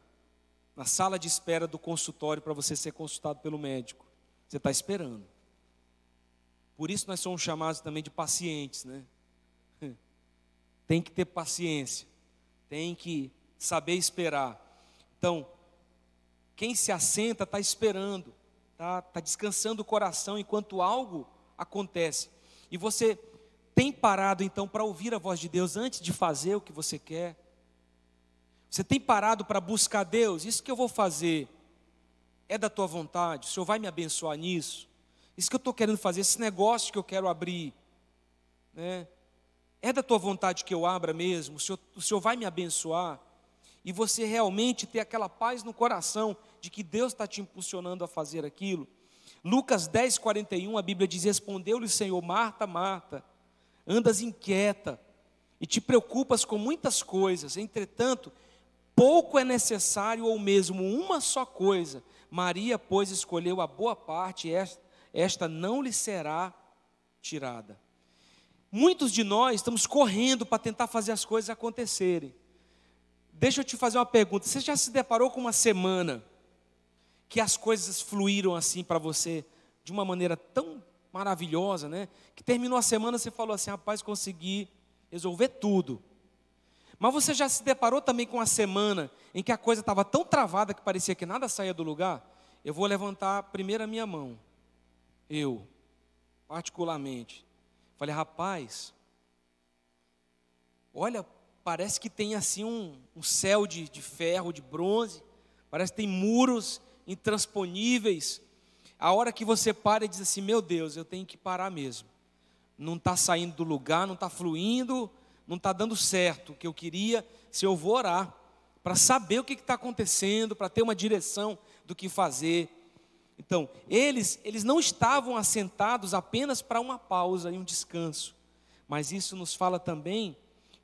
na sala de espera do consultório para você ser consultado pelo médico, você está esperando. Por isso nós somos chamados também de pacientes, né? Tem que ter paciência, tem que saber esperar. Então, quem se assenta está esperando, está tá descansando o coração enquanto algo acontece. E você tem parado então para ouvir a voz de Deus antes de fazer o que você quer? Você tem parado para buscar Deus? Isso que eu vou fazer é da tua vontade? O Senhor vai me abençoar nisso? Isso que eu estou querendo fazer, esse negócio que eu quero abrir, né? É da tua vontade que eu abra mesmo? O Senhor, o Senhor vai me abençoar? e você realmente ter aquela paz no coração de que Deus está te impulsionando a fazer aquilo. Lucas 10, 41, a Bíblia diz: Respondeu-lhe o Senhor, Marta, Marta, andas inquieta e te preocupas com muitas coisas, entretanto, pouco é necessário ou mesmo uma só coisa. Maria, pois, escolheu a boa parte, esta não lhe será tirada. Muitos de nós estamos correndo para tentar fazer as coisas acontecerem. Deixa eu te fazer uma pergunta. Você já se deparou com uma semana que as coisas fluíram assim para você de uma maneira tão maravilhosa, né? Que terminou a semana você falou assim: rapaz, consegui resolver tudo. Mas você já se deparou também com uma semana em que a coisa estava tão travada que parecia que nada saía do lugar? Eu vou levantar primeiro a minha mão. eu, particularmente, falei, rapaz, olha, parece que tem assim um, um céu de, de ferro, de bronze, parece que tem muros intransponíveis. A hora que você para e diz assim: Meu Deus, eu tenho que parar mesmo. Não está saindo do lugar, não está fluindo, não está dando certo o que eu queria. Se eu vou orar, para saber o que está acontecendo, para ter uma direção do que fazer. Então, eles, eles não estavam assentados apenas para uma pausa e um descanso, mas isso nos fala também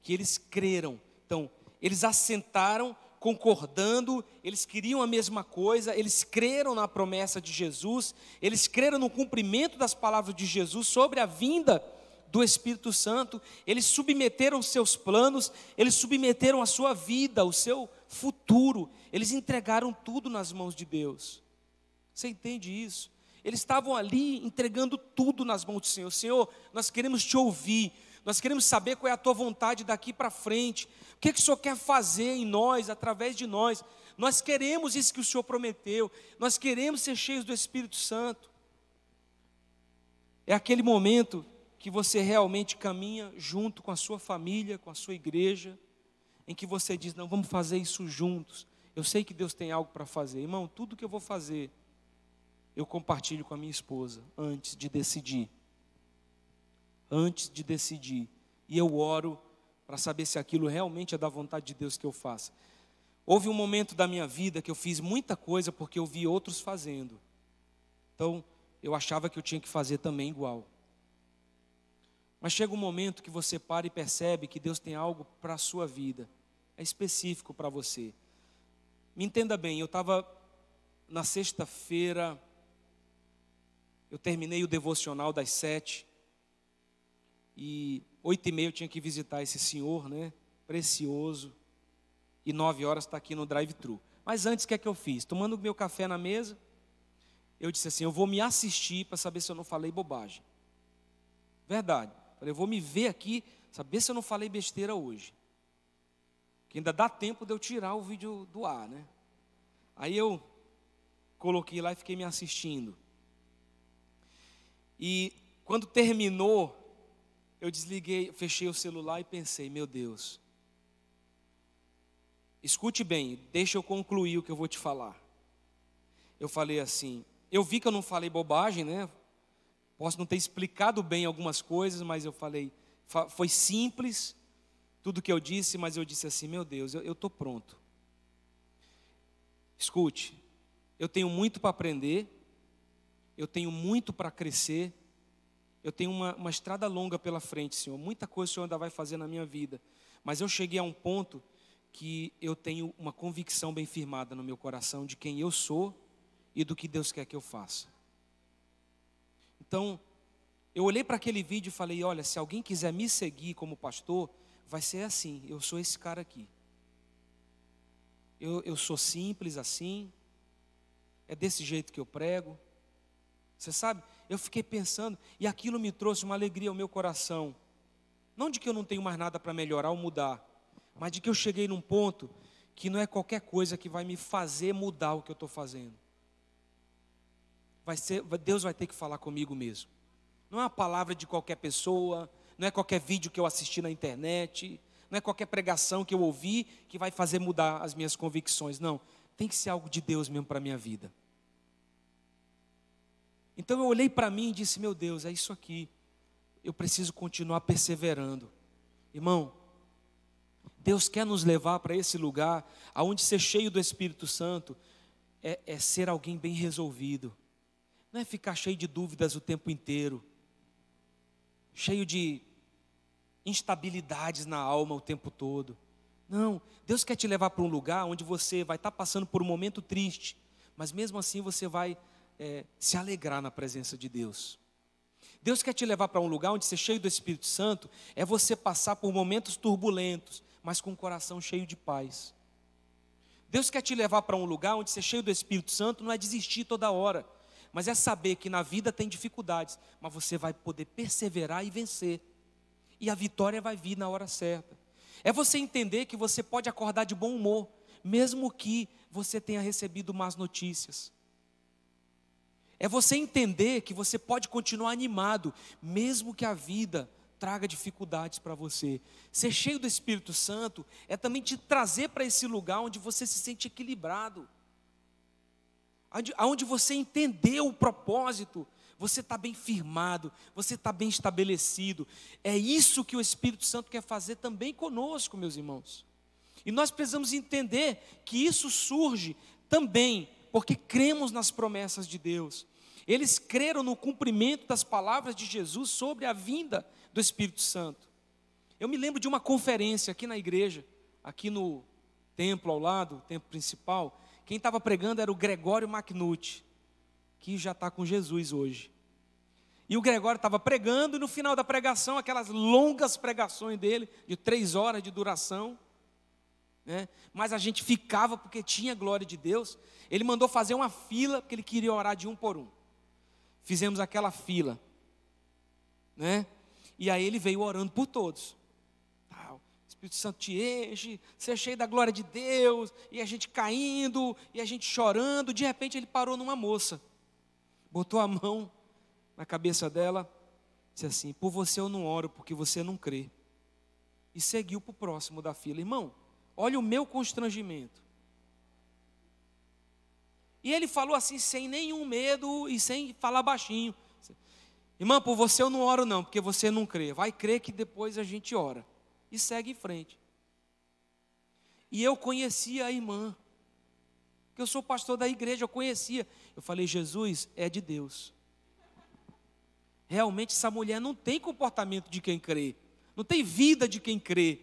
que eles creram. Então, eles assentaram concordando, eles queriam a mesma coisa, eles creram na promessa de Jesus, eles creram no cumprimento das palavras de Jesus sobre a vinda do Espírito Santo, eles submeteram seus planos, eles submeteram a sua vida, o seu futuro, eles entregaram tudo nas mãos de Deus. Você entende isso? Eles estavam ali entregando tudo nas mãos do Senhor. Senhor, nós queremos te ouvir, nós queremos saber qual é a tua vontade daqui para frente. O que, é que o Senhor quer fazer em nós, através de nós? Nós queremos isso que o Senhor prometeu. Nós queremos ser cheios do Espírito Santo. É aquele momento que você realmente caminha junto com a sua família, com a sua igreja, em que você diz: Não, vamos fazer isso juntos. Eu sei que Deus tem algo para fazer. Irmão, tudo que eu vou fazer, eu compartilho com a minha esposa antes de decidir antes de decidir. E eu oro para saber se aquilo realmente é da vontade de Deus que eu faça. Houve um momento da minha vida que eu fiz muita coisa porque eu vi outros fazendo. Então, eu achava que eu tinha que fazer também igual. Mas chega um momento que você para e percebe que Deus tem algo para a sua vida, é específico para você. Me entenda bem, eu estava na sexta-feira, eu terminei o devocional das sete, e oito e meia eu tinha que visitar esse senhor, né? Precioso. E nove horas está aqui no drive-thru. Mas antes, o que é que eu fiz? Tomando meu café na mesa, eu disse assim: eu vou me assistir para saber se eu não falei bobagem. Verdade. Falei, eu vou me ver aqui, saber se eu não falei besteira hoje. Que ainda dá tempo de eu tirar o vídeo do ar, né? Aí eu coloquei lá e fiquei me assistindo. E quando terminou eu desliguei, fechei o celular e pensei, meu Deus. Escute bem, deixa eu concluir o que eu vou te falar. Eu falei assim, eu vi que eu não falei bobagem, né? Posso não ter explicado bem algumas coisas, mas eu falei, foi simples tudo que eu disse, mas eu disse assim, meu Deus, eu estou pronto. Escute, eu tenho muito para aprender, eu tenho muito para crescer, eu tenho uma, uma estrada longa pela frente, Senhor. Muita coisa o Senhor ainda vai fazer na minha vida. Mas eu cheguei a um ponto que eu tenho uma convicção bem firmada no meu coração de quem eu sou e do que Deus quer que eu faça. Então, eu olhei para aquele vídeo e falei: olha, se alguém quiser me seguir como pastor, vai ser assim. Eu sou esse cara aqui. Eu, eu sou simples assim. É desse jeito que eu prego. Você sabe, eu fiquei pensando, e aquilo me trouxe uma alegria ao meu coração. Não de que eu não tenho mais nada para melhorar ou mudar, mas de que eu cheguei num ponto que não é qualquer coisa que vai me fazer mudar o que eu estou fazendo. Vai ser, Deus vai ter que falar comigo mesmo. Não é uma palavra de qualquer pessoa, não é qualquer vídeo que eu assisti na internet, não é qualquer pregação que eu ouvi que vai fazer mudar as minhas convicções. Não, tem que ser algo de Deus mesmo para a minha vida. Então eu olhei para mim e disse: Meu Deus, é isso aqui. Eu preciso continuar perseverando. Irmão, Deus quer nos levar para esse lugar, aonde ser cheio do Espírito Santo é, é ser alguém bem resolvido, não é ficar cheio de dúvidas o tempo inteiro, cheio de instabilidades na alma o tempo todo. Não, Deus quer te levar para um lugar onde você vai estar passando por um momento triste, mas mesmo assim você vai é, se alegrar na presença de Deus. Deus quer te levar para um lugar onde ser cheio do Espírito Santo é você passar por momentos turbulentos, mas com o coração cheio de paz. Deus quer te levar para um lugar onde ser cheio do Espírito Santo não é desistir toda hora, mas é saber que na vida tem dificuldades, mas você vai poder perseverar e vencer. E a vitória vai vir na hora certa. É você entender que você pode acordar de bom humor, mesmo que você tenha recebido más notícias. É você entender que você pode continuar animado, mesmo que a vida traga dificuldades para você. Ser cheio do Espírito Santo é também te trazer para esse lugar onde você se sente equilibrado, onde você entendeu o propósito, você está bem firmado, você está bem estabelecido. É isso que o Espírito Santo quer fazer também conosco, meus irmãos. E nós precisamos entender que isso surge também porque cremos nas promessas de Deus. Eles creram no cumprimento das palavras de Jesus sobre a vinda do Espírito Santo. Eu me lembro de uma conferência aqui na igreja, aqui no templo ao lado, templo principal. Quem estava pregando era o Gregório Macnucci, que já está com Jesus hoje. E o Gregório estava pregando, e no final da pregação, aquelas longas pregações dele, de três horas de duração, né? mas a gente ficava porque tinha glória de Deus. Ele mandou fazer uma fila, porque ele queria orar de um por um. Fizemos aquela fila, né? E aí ele veio orando por todos. Espírito Santo te enche, você é cheio da glória de Deus, e a gente caindo, e a gente chorando. De repente ele parou numa moça, botou a mão na cabeça dela, disse assim: Por você eu não oro, porque você não crê. E seguiu para o próximo da fila. Irmão, olha o meu constrangimento. E ele falou assim, sem nenhum medo e sem falar baixinho. Irmã, por você eu não oro não, porque você não crê. Vai crer que depois a gente ora. E segue em frente. E eu conhecia a irmã. Que eu sou pastor da igreja, eu conhecia. Eu falei, Jesus é de Deus. Realmente essa mulher não tem comportamento de quem crê. Não tem vida de quem crê.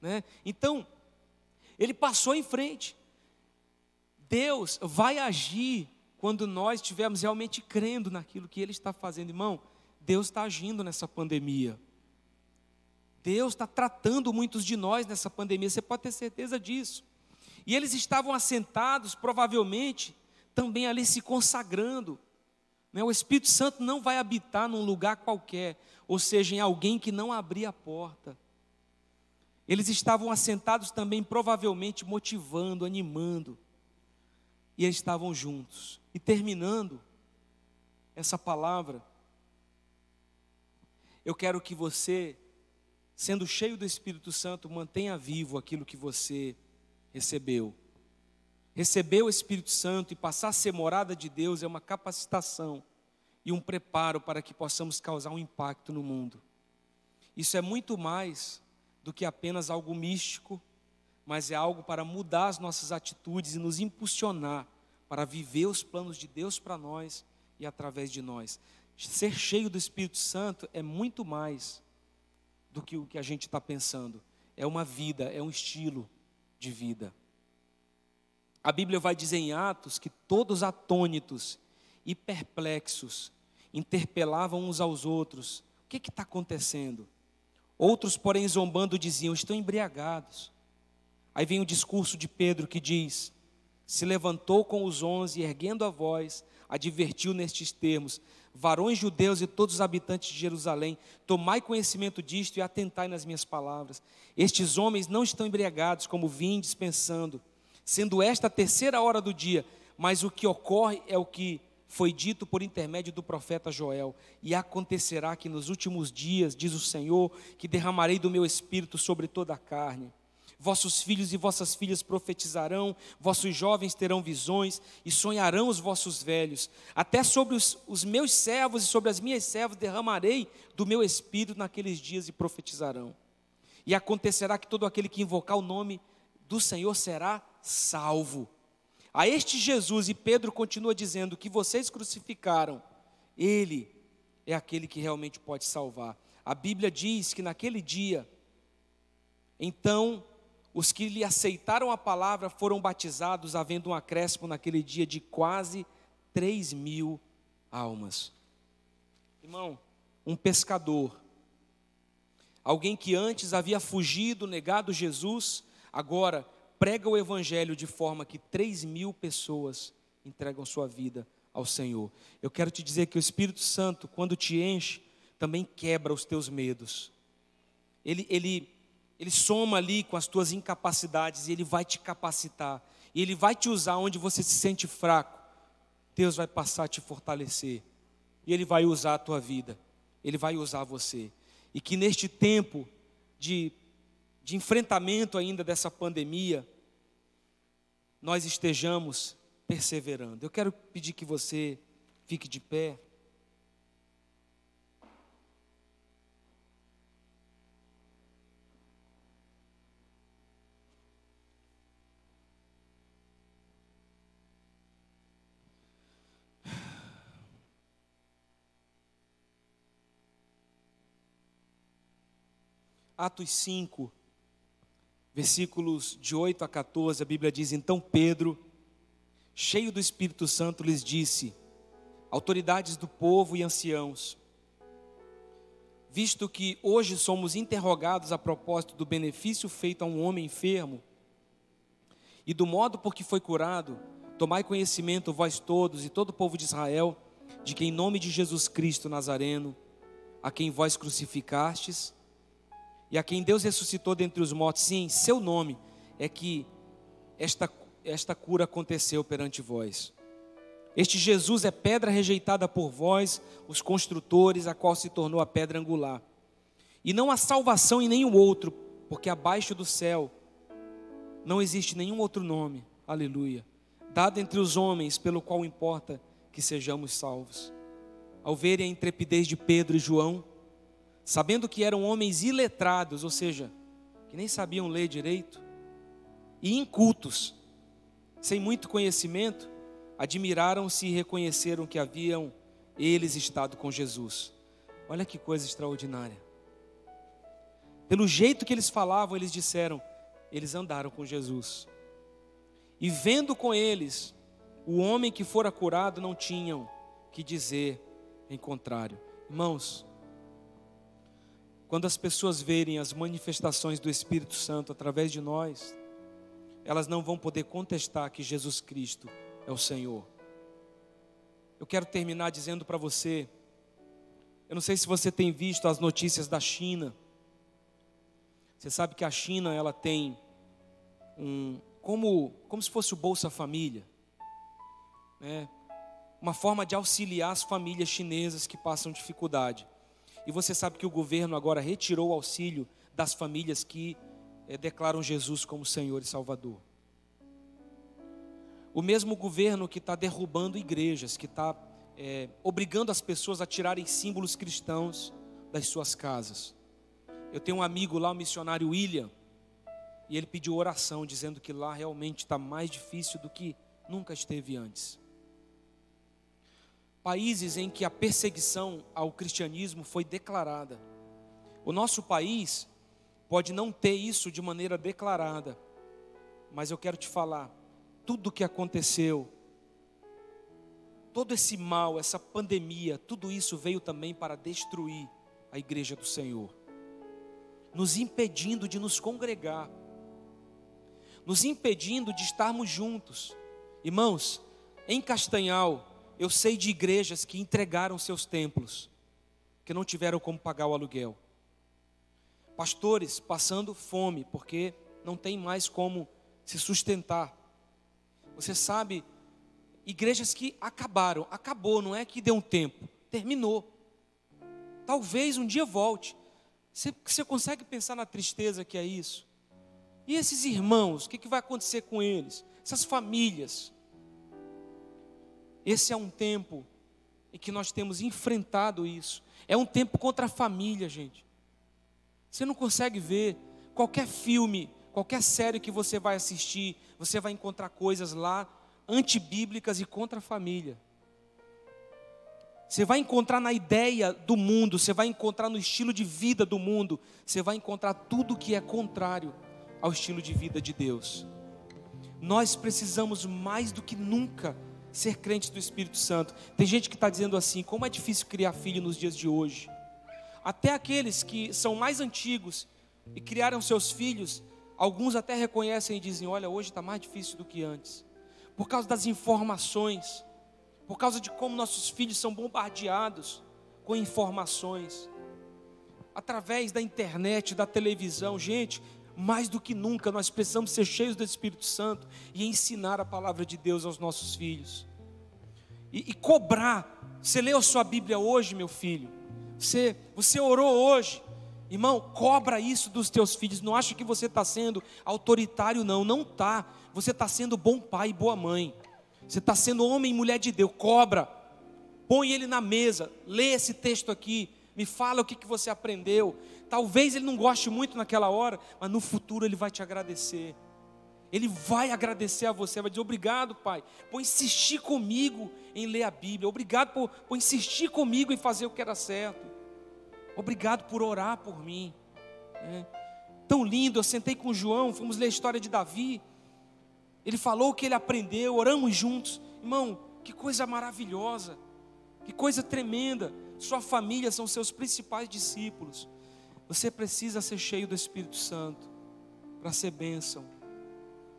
Né? Então, ele passou em frente. Deus vai agir quando nós estivermos realmente crendo naquilo que Ele está fazendo, irmão. Deus está agindo nessa pandemia. Deus está tratando muitos de nós nessa pandemia, você pode ter certeza disso. E eles estavam assentados, provavelmente, também ali se consagrando. Né? O Espírito Santo não vai habitar num lugar qualquer, ou seja, em alguém que não abrir a porta. Eles estavam assentados também, provavelmente, motivando, animando. E eles estavam juntos. E terminando essa palavra, eu quero que você, sendo cheio do Espírito Santo, mantenha vivo aquilo que você recebeu. Receber o Espírito Santo e passar a ser morada de Deus é uma capacitação e um preparo para que possamos causar um impacto no mundo. Isso é muito mais do que apenas algo místico, mas é algo para mudar as nossas atitudes e nos impulsionar para viver os planos de Deus para nós e através de nós. Ser cheio do Espírito Santo é muito mais do que o que a gente está pensando. É uma vida, é um estilo de vida. A Bíblia vai dizer em Atos que todos atônitos e perplexos interpelavam uns aos outros: o que está acontecendo? Outros, porém, zombando, diziam: estão embriagados. Aí vem o discurso de Pedro que diz: se levantou com os onze, erguendo a voz, advertiu nestes termos: varões judeus e todos os habitantes de Jerusalém, tomai conhecimento disto e atentai nas minhas palavras. Estes homens não estão embriagados, como vim dispensando, sendo esta a terceira hora do dia, mas o que ocorre é o que foi dito por intermédio do profeta Joel: E acontecerá que nos últimos dias, diz o Senhor, que derramarei do meu espírito sobre toda a carne vossos filhos e vossas filhas profetizarão, vossos jovens terão visões e sonharão os vossos velhos. Até sobre os, os, meus servos e sobre as minhas servas derramarei do meu espírito naqueles dias e profetizarão. E acontecerá que todo aquele que invocar o nome do Senhor será salvo. A este Jesus, e Pedro continua dizendo que vocês crucificaram, ele é aquele que realmente pode salvar. A Bíblia diz que naquele dia, então os que lhe aceitaram a palavra foram batizados, havendo um acréscimo naquele dia de quase três mil almas. Irmão, um pescador, alguém que antes havia fugido, negado Jesus, agora prega o Evangelho de forma que três mil pessoas entregam sua vida ao Senhor. Eu quero te dizer que o Espírito Santo, quando te enche, também quebra os teus medos. Ele, ele ele soma ali com as tuas incapacidades e ele vai te capacitar. E ele vai te usar onde você se sente fraco. Deus vai passar a te fortalecer. E Ele vai usar a tua vida. Ele vai usar você. E que neste tempo de, de enfrentamento ainda dessa pandemia, nós estejamos perseverando. Eu quero pedir que você fique de pé. Atos 5, versículos de 8 a 14, a Bíblia diz: Então Pedro, cheio do Espírito Santo, lhes disse: Autoridades do povo e anciãos, visto que hoje somos interrogados a propósito do benefício feito a um homem enfermo e do modo por que foi curado, tomai conhecimento, vós todos e todo o povo de Israel, de que em nome de Jesus Cristo Nazareno, a quem vós crucificastes, e a quem Deus ressuscitou dentre os mortos, sim, seu nome, é que esta, esta cura aconteceu perante vós. Este Jesus é pedra rejeitada por vós, os construtores, a qual se tornou a pedra angular. E não há salvação em nenhum outro, porque abaixo do céu não existe nenhum outro nome, aleluia, dado entre os homens, pelo qual importa que sejamos salvos. Ao verem a intrepidez de Pedro e João, sabendo que eram homens iletrados, ou seja, que nem sabiam ler direito, e incultos, sem muito conhecimento, admiraram-se e reconheceram que haviam eles estado com Jesus. Olha que coisa extraordinária. Pelo jeito que eles falavam, eles disseram: eles andaram com Jesus. E vendo com eles o homem que fora curado, não tinham que dizer em contrário. Irmãos, quando as pessoas verem as manifestações do Espírito Santo através de nós, elas não vão poder contestar que Jesus Cristo é o Senhor. Eu quero terminar dizendo para você, eu não sei se você tem visto as notícias da China. Você sabe que a China ela tem um como como se fosse o Bolsa Família, né? Uma forma de auxiliar as famílias chinesas que passam dificuldade. E você sabe que o governo agora retirou o auxílio das famílias que é, declaram Jesus como Senhor e Salvador. O mesmo governo que está derrubando igrejas, que está é, obrigando as pessoas a tirarem símbolos cristãos das suas casas. Eu tenho um amigo lá, o missionário William, e ele pediu oração, dizendo que lá realmente está mais difícil do que nunca esteve antes países em que a perseguição ao cristianismo foi declarada. O nosso país pode não ter isso de maneira declarada, mas eu quero te falar, tudo o que aconteceu, todo esse mal, essa pandemia, tudo isso veio também para destruir a igreja do Senhor, nos impedindo de nos congregar, nos impedindo de estarmos juntos. Irmãos, em Castanhal, eu sei de igrejas que entregaram seus templos, que não tiveram como pagar o aluguel. Pastores passando fome, porque não tem mais como se sustentar. Você sabe, igrejas que acabaram, acabou, não é que deu um tempo, terminou. Talvez um dia volte. Você, você consegue pensar na tristeza que é isso? E esses irmãos, o que, que vai acontecer com eles? Essas famílias. Esse é um tempo em que nós temos enfrentado isso. É um tempo contra a família, gente. Você não consegue ver qualquer filme, qualquer série que você vai assistir, você vai encontrar coisas lá antibíblicas e contra a família. Você vai encontrar na ideia do mundo, você vai encontrar no estilo de vida do mundo, você vai encontrar tudo que é contrário ao estilo de vida de Deus. Nós precisamos mais do que nunca ser crente do Espírito Santo. Tem gente que está dizendo assim: como é difícil criar filho nos dias de hoje. Até aqueles que são mais antigos e criaram seus filhos, alguns até reconhecem e dizem: olha, hoje está mais difícil do que antes, por causa das informações, por causa de como nossos filhos são bombardeados com informações, através da internet, da televisão. Gente, mais do que nunca, nós precisamos ser cheios do Espírito Santo e ensinar a palavra de Deus aos nossos filhos. e, e cobrar. Você leu a sua Bíblia hoje, meu filho? Você, você orou hoje? Irmão, cobra isso dos teus filhos. Não acha que você está sendo autoritário, não. Não está. Você está sendo bom pai e boa mãe. Você está sendo homem e mulher de Deus. Cobra. Põe ele na mesa. Lê esse texto aqui. Me fala o que, que você aprendeu. Talvez ele não goste muito naquela hora, mas no futuro ele vai te agradecer. Ele vai agradecer a você, vai dizer obrigado, pai, por insistir comigo em ler a Bíblia, obrigado por, por insistir comigo em fazer o que era certo, obrigado por orar por mim. É. Tão lindo, eu sentei com o João, fomos ler a história de Davi. Ele falou o que ele aprendeu, oramos juntos. Irmão, que coisa maravilhosa, que coisa tremenda. Sua família são seus principais discípulos. Você precisa ser cheio do Espírito Santo para ser bênção.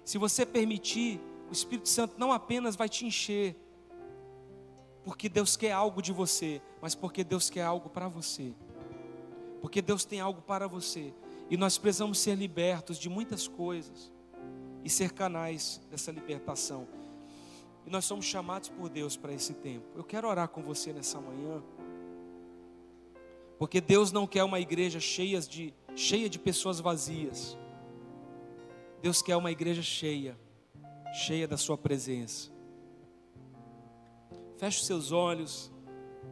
Se você permitir, o Espírito Santo não apenas vai te encher, porque Deus quer algo de você, mas porque Deus quer algo para você. Porque Deus tem algo para você. E nós precisamos ser libertos de muitas coisas e ser canais dessa libertação. E nós somos chamados por Deus para esse tempo. Eu quero orar com você nessa manhã. Porque Deus não quer uma igreja cheia de, cheia de pessoas vazias. Deus quer uma igreja cheia, cheia da Sua presença. Feche os seus olhos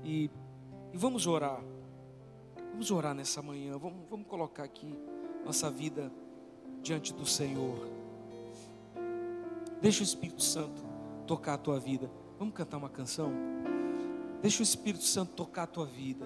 e, e vamos orar. Vamos orar nessa manhã. Vamos, vamos colocar aqui nossa vida diante do Senhor. Deixa o Espírito Santo tocar a tua vida. Vamos cantar uma canção? Deixa o Espírito Santo tocar a tua vida.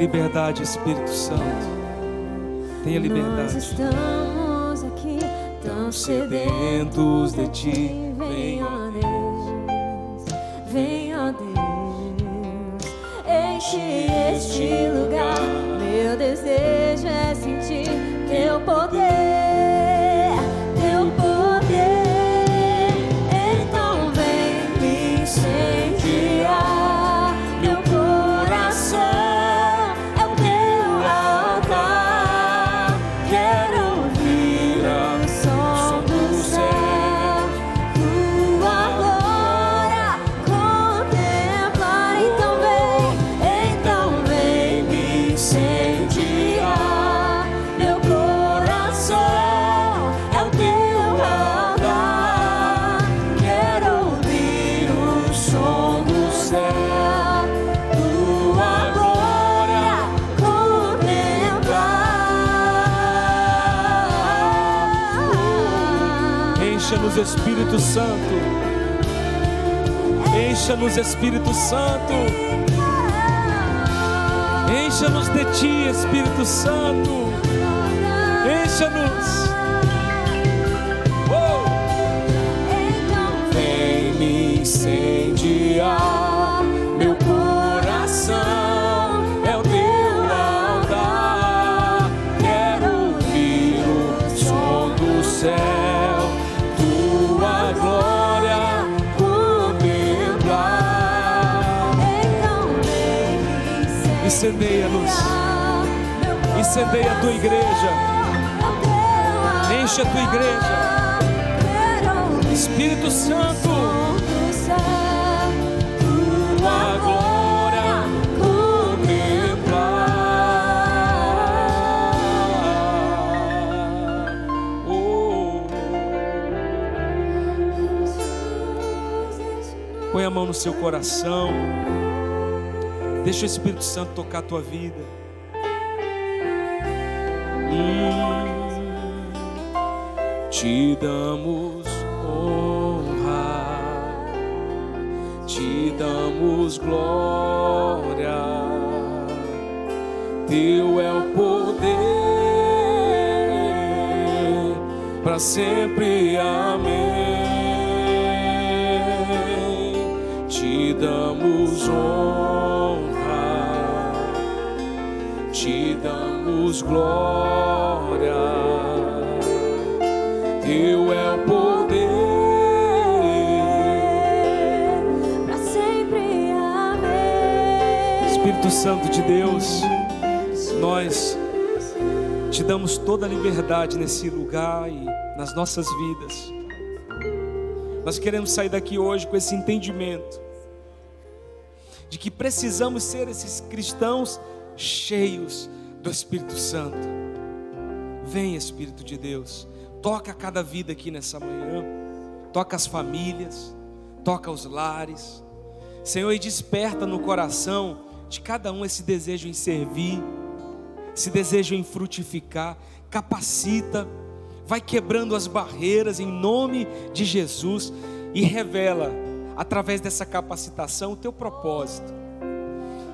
liberdade, Espírito Santo. Tenha liberdade. Nós estamos aqui tão sedentos de ti. Espírito Santo. Encha-nos, Espírito Santo. Encha-nos de Ti, Espírito Santo. Encha-nos. Incendeia-nos. Incendeia a tua igreja. Enche a tua igreja. Espírito Santo. Tua glória. Oh. Põe a mão no seu coração. Deixa o Espírito Santo tocar a tua vida. Hum, te damos honra, te damos glória. Teu é o poder para sempre. Amém. Te damos honra, damos glória. Teu é o poder para sempre. Amém. Espírito Santo de Deus, nós te damos toda a liberdade nesse lugar e nas nossas vidas. Nós queremos sair daqui hoje com esse entendimento de que precisamos ser esses cristãos cheios do Espírito Santo. Vem, Espírito de Deus, toca cada vida aqui nessa manhã, toca as famílias, toca os lares, Senhor, e desperta no coração de cada um esse desejo em servir, esse desejo em frutificar, capacita, vai quebrando as barreiras em nome de Jesus e revela através dessa capacitação, o teu propósito.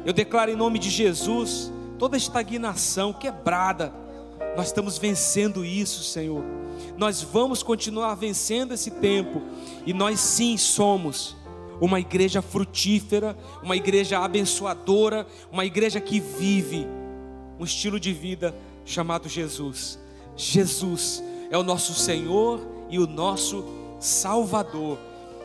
Eu declaro em nome de Jesus, toda estagnação quebrada, nós estamos vencendo isso, Senhor. Nós vamos continuar vencendo esse tempo, e nós sim somos uma igreja frutífera, uma igreja abençoadora, uma igreja que vive um estilo de vida chamado Jesus. Jesus é o nosso Senhor e o nosso Salvador.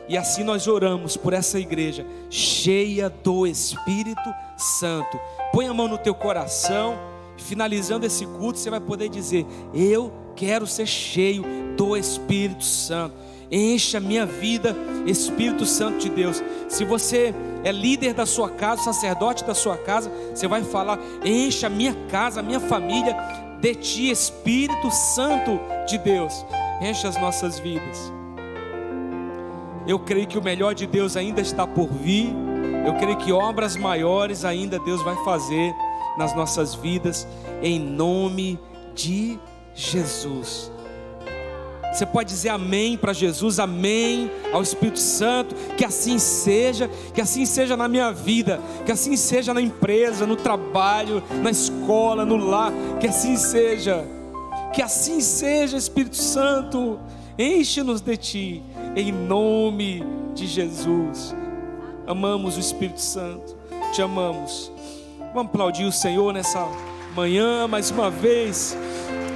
E assim nós oramos por essa igreja cheia do Espírito Santo. Põe a mão no teu coração, finalizando esse culto, você vai poder dizer: Eu quero ser cheio do Espírito Santo. Encha minha vida, Espírito Santo de Deus. Se você é líder da sua casa, sacerdote da sua casa, você vai falar: Encha minha casa, minha família de ti, Espírito Santo de Deus. Encha as nossas vidas. Eu creio que o melhor de Deus ainda está por vir. Eu creio que obras maiores ainda Deus vai fazer nas nossas vidas, em nome de Jesus. Você pode dizer amém para Jesus, amém ao Espírito Santo, que assim seja, que assim seja na minha vida, que assim seja na empresa, no trabalho, na escola, no lar, que assim seja, que assim seja, Espírito Santo, enche-nos de Ti em nome de Jesus. Amamos o Espírito Santo, te amamos. Vamos aplaudir o Senhor nessa manhã, mais uma vez,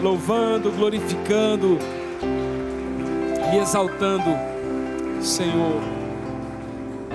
louvando, glorificando e exaltando o Senhor.